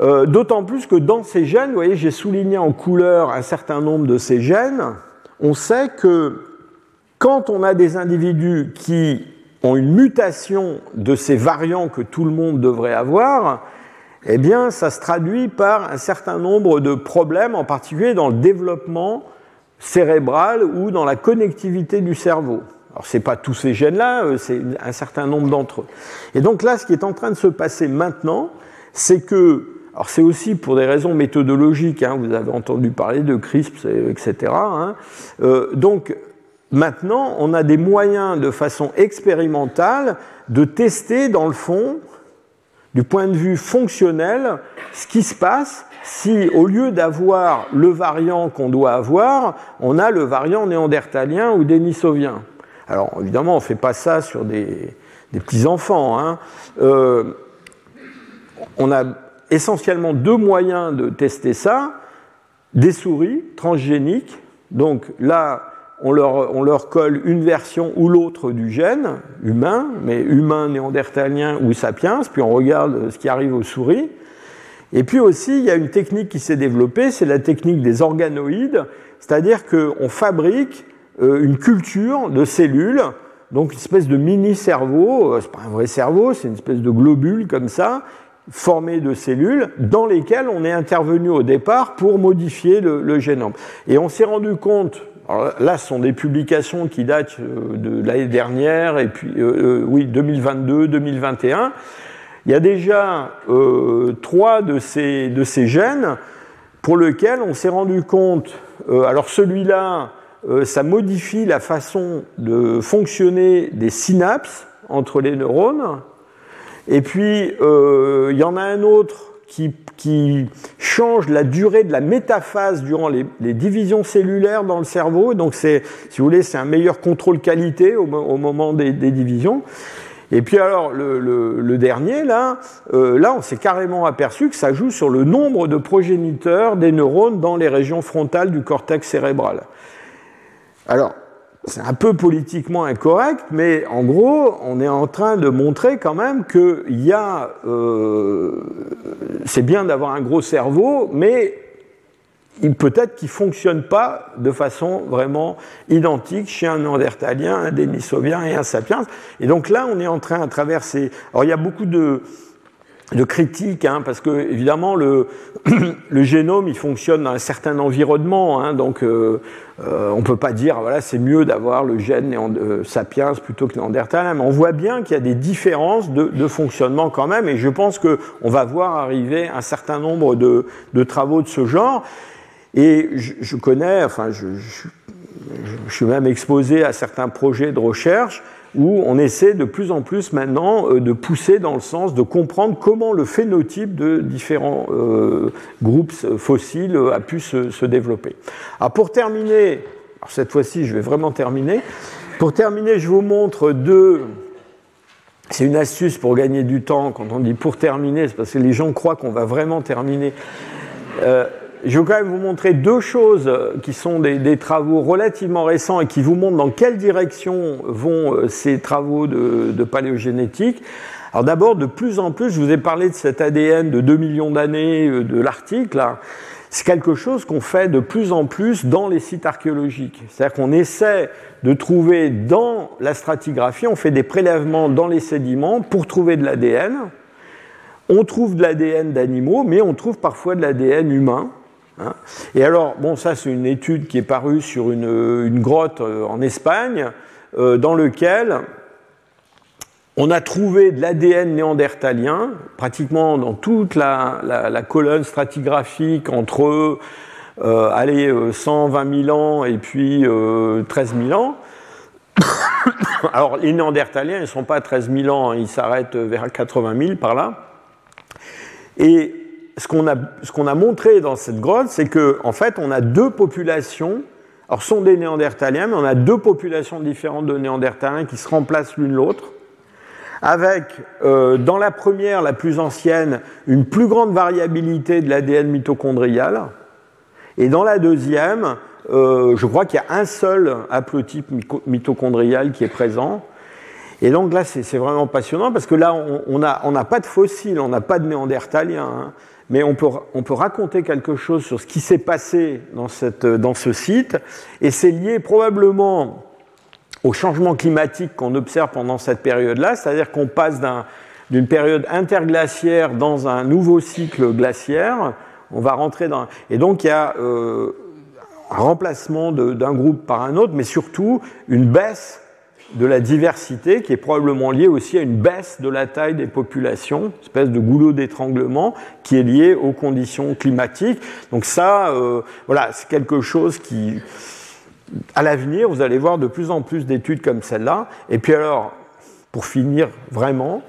Speaker 2: Euh, d'autant plus que dans ces gènes, vous voyez, j'ai souligné en couleur un certain nombre de ces gènes, on sait que quand on a des individus qui ont une mutation de ces variants que tout le monde devrait avoir, eh bien, ça se traduit par un certain nombre de problèmes, en particulier dans le développement cérébrale ou dans la connectivité du cerveau. Alors ce n'est pas tous ces gènes-là, euh, c'est un certain nombre d'entre eux. Et donc là, ce qui est en train de se passer maintenant, c'est que, alors c'est aussi pour des raisons méthodologiques, hein, vous avez entendu parler de CRISP, etc. Hein, euh, donc maintenant, on a des moyens de façon expérimentale de tester dans le fond, du point de vue fonctionnel, ce qui se passe si au lieu d'avoir le variant qu'on doit avoir, on a le variant néandertalien ou dénisovien. Alors évidemment, on ne fait pas ça sur des, petits-enfants. Hein. Euh, on a essentiellement deux moyens de tester ça. Des souris transgéniques, donc là, on leur, on leur, colle une version ou l'autre du gène humain, mais humain, néandertalien ou sapiens, puis on regarde ce qui arrive aux souris. Et puis aussi, il y a une technique qui s'est développée, c'est la technique des organoïdes, c'est-à-dire qu'on fabrique euh, une culture de cellules, donc une espèce de mini-cerveau, euh, c'est pas un vrai cerveau, c'est une espèce de globule comme ça, formé de cellules, dans lesquelles on est intervenu au départ pour modifier le, génome. Et on s'est rendu compte, là ce sont des publications qui datent euh, de l'année dernière, et puis, oui, 2022, 2021, il y a déjà euh, trois de ces, de ces, gènes pour lesquels on s'est rendu compte, euh, alors celui-là, euh, ça modifie la façon de fonctionner des synapses entre les neurones, et puis il y en a un autre qui, qui, change la durée de la métaphase durant les, divisions cellulaires dans le cerveau, donc si vous voulez, c'est un meilleur contrôle qualité au, moment des, des divisions. Et puis alors le, dernier, là, euh, là on s'est carrément aperçu que ça joue sur le nombre de progéniteurs des neurones dans les régions frontales du cortex cérébral. Alors, c'est un peu politiquement incorrect, mais en gros, on est en train de montrer quand même que y a, euh, c'est bien d'avoir un gros cerveau, mais peut-être qu'ils ne fonctionnent pas de façon vraiment identique chez un néandertalien, un dénisovien et un sapiens. Et donc là, on est en train à traverser. Alors il y a beaucoup de, de critiques, hein, parce que évidemment le, le, génome il fonctionne dans un certain environnement, hein, donc euh, euh, on ne peut pas dire voilà c'est mieux d'avoir le gène euh, sapiens plutôt que néandertalien, mais on voit bien qu'il y a des différences de, fonctionnement quand même, et je pense qu'on va voir arriver un certain nombre de, de travaux de ce genre. Et je, connais, enfin, je, je, suis même exposé à certains projets de recherche où on essaie de plus en plus maintenant euh, de pousser dans le sens de comprendre comment le phénotype de différents euh, groupes fossiles a pu se, développer. Alors pour terminer, alors cette fois-ci je vais vraiment terminer, pour terminer je vous montre deux... C'est une astuce pour gagner du temps. Quand on dit pour terminer, c'est parce que les gens croient qu'on va vraiment terminer. Euh, je vais quand même vous montrer deux choses qui sont des, travaux relativement récents et qui vous montrent dans quelle direction vont euh, ces travaux de, paléogénétique. Alors d'abord, de plus en plus, je vous ai parlé de cet ADN de 2 millions d'années euh, de l'article. C'est quelque chose qu'on fait de plus en plus dans les sites archéologiques. C'est-à-dire qu'on essaie de trouver dans la stratigraphie, on fait des prélèvements dans les sédiments pour trouver de l'ADN. On trouve de l'ADN d'animaux, mais on trouve parfois de l'ADN humain. Hein. Et alors, bon, ça c'est une étude qui est parue sur une, grotte euh, en Espagne, euh, dans lequel on a trouvé de l'ADN néandertalien, pratiquement dans toute la, colonne stratigraphique entre euh, allez, 120 000 ans et puis 13 000 ans. Alors, les néandertaliens, ils ne sont pas à 13 000 ans, hein, ils s'arrêtent vers 80 000 par là. Et ce qu'on a, a, montré dans cette grotte, c'est qu'en en fait, on a deux populations. Alors, sont des néandertaliens, mais on a deux populations différentes de néandertaliens qui se remplacent l'une l'autre. Avec, euh, dans la première, la plus ancienne, une plus grande variabilité de l'ADN mitochondrial. Et dans la deuxième, euh, je crois qu'il y a un seul haplotype mitochondrial qui est présent. Et donc là, c'est vraiment passionnant parce que là, on n'a pas de fossiles, on n'a pas de néandertaliens. Hein mais on peut, on peut, raconter quelque chose sur ce qui s'est passé dans, cette, dans, ce site, et c'est lié probablement au changement climatique qu'on observe pendant cette période-là, c'est-à-dire qu'on passe d'une période interglaciaire dans un nouveau cycle glaciaire, on va rentrer dans... Et donc il y a euh, un remplacement d'un groupe par un autre, mais surtout une baisse de la diversité qui est probablement liée aussi à une baisse de la taille des populations, une espèce de goulot d'étranglement qui est lié aux conditions climatiques. Donc ça, euh, voilà, c'est quelque chose qui, à l'avenir, vous allez voir de plus en plus d'études comme celle-là. Et puis alors, pour finir vraiment,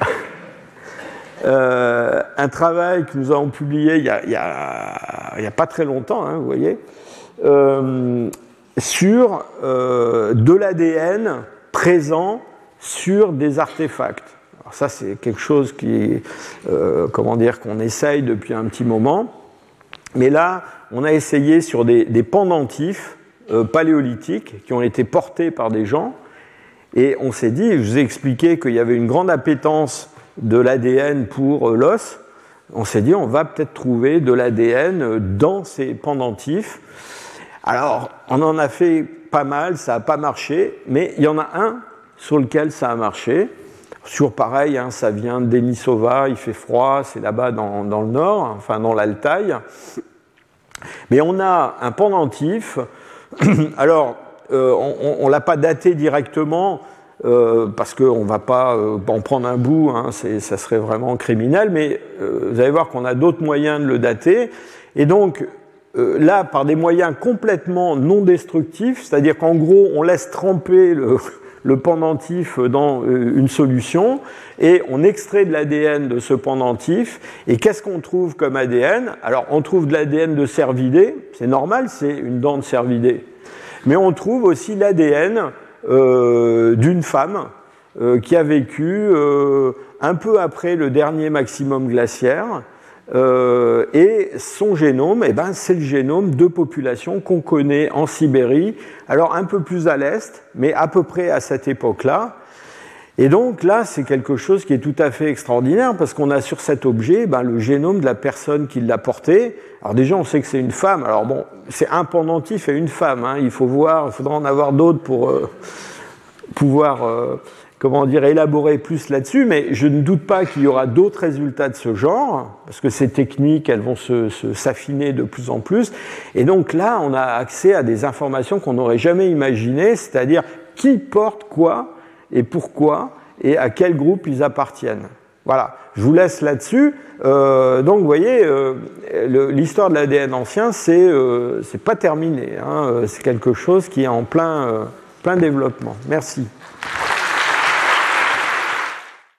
Speaker 2: euh, un travail que nous avons publié il n'y a, pas très longtemps, hein, vous voyez, euh, sur euh, de l'ADN présent sur des artefacts. Alors ça, c'est quelque chose qui, euh, comment dire, qu'on essaye depuis un petit moment. Mais là, on a essayé sur des, pendentifs euh, paléolithiques qui ont été portés par des gens. Et on s'est dit, je vous ai expliqué qu'il y avait une grande appétence de l'ADN pour l'os. On s'est dit, on va peut-être trouver de l'ADN dans ces pendentifs. Alors, on en a fait pas mal, ça n'a pas marché, mais il y en a un sur lequel ça a marché. Sur pareil, hein, ça vient d'Enisova, il fait froid, c'est là-bas dans, le nord, enfin dans l'Altaï. Mais on a un pendentif. Alors, euh, on ne l'a pas daté directement, euh, parce qu'on ne va pas euh, en prendre un bout, hein, ça serait vraiment criminel, mais vous allez voir qu'on a d'autres moyens de le dater. Et donc, euh, là par des moyens complètement non destructifs, c'est-à-dire qu'en gros on laisse tremper le, pendentif dans euh, une solution et on extrait de l'ADN de ce pendentif. Et qu'est-ce qu'on trouve comme ADN Alors on trouve de l'ADN de cervidé, c'est normal, c'est une dent de cervidé. Mais on trouve aussi l'ADN euh, d'une femme qui a vécu un peu après le dernier maximum glaciaire euh, et son génome, eh ben, c'est le génome de populations qu'on connaît en Sibérie, alors un peu plus à l'est, mais à peu près à cette époque-là. Et donc là, c'est quelque chose qui est tout à fait extraordinaire parce qu'on a sur cet objet ben, le génome de la personne qui l'a porté. Alors déjà, on sait que c'est une femme. Alors bon, c'est un pendentif et une femme. Hein. Il faut voir, il faudra en avoir d'autres pour euh, pouvoir, euh, comment dire, élaborer plus là-dessus. Mais je ne doute pas qu'il y aura d'autres résultats de ce genre parce que ces techniques, elles vont s'affiner de plus en plus. Et donc là, on a accès à des informations qu'on n'aurait jamais imaginées, c'est-à-dire qui porte quoi et pourquoi et à quel groupe ils appartiennent. Voilà, je vous laisse là-dessus. Euh, donc, vous voyez, euh, l'histoire de l'ADN ancien, c'est euh, pas terminé. Hein, c'est quelque chose qui est en plein, plein développement. Merci.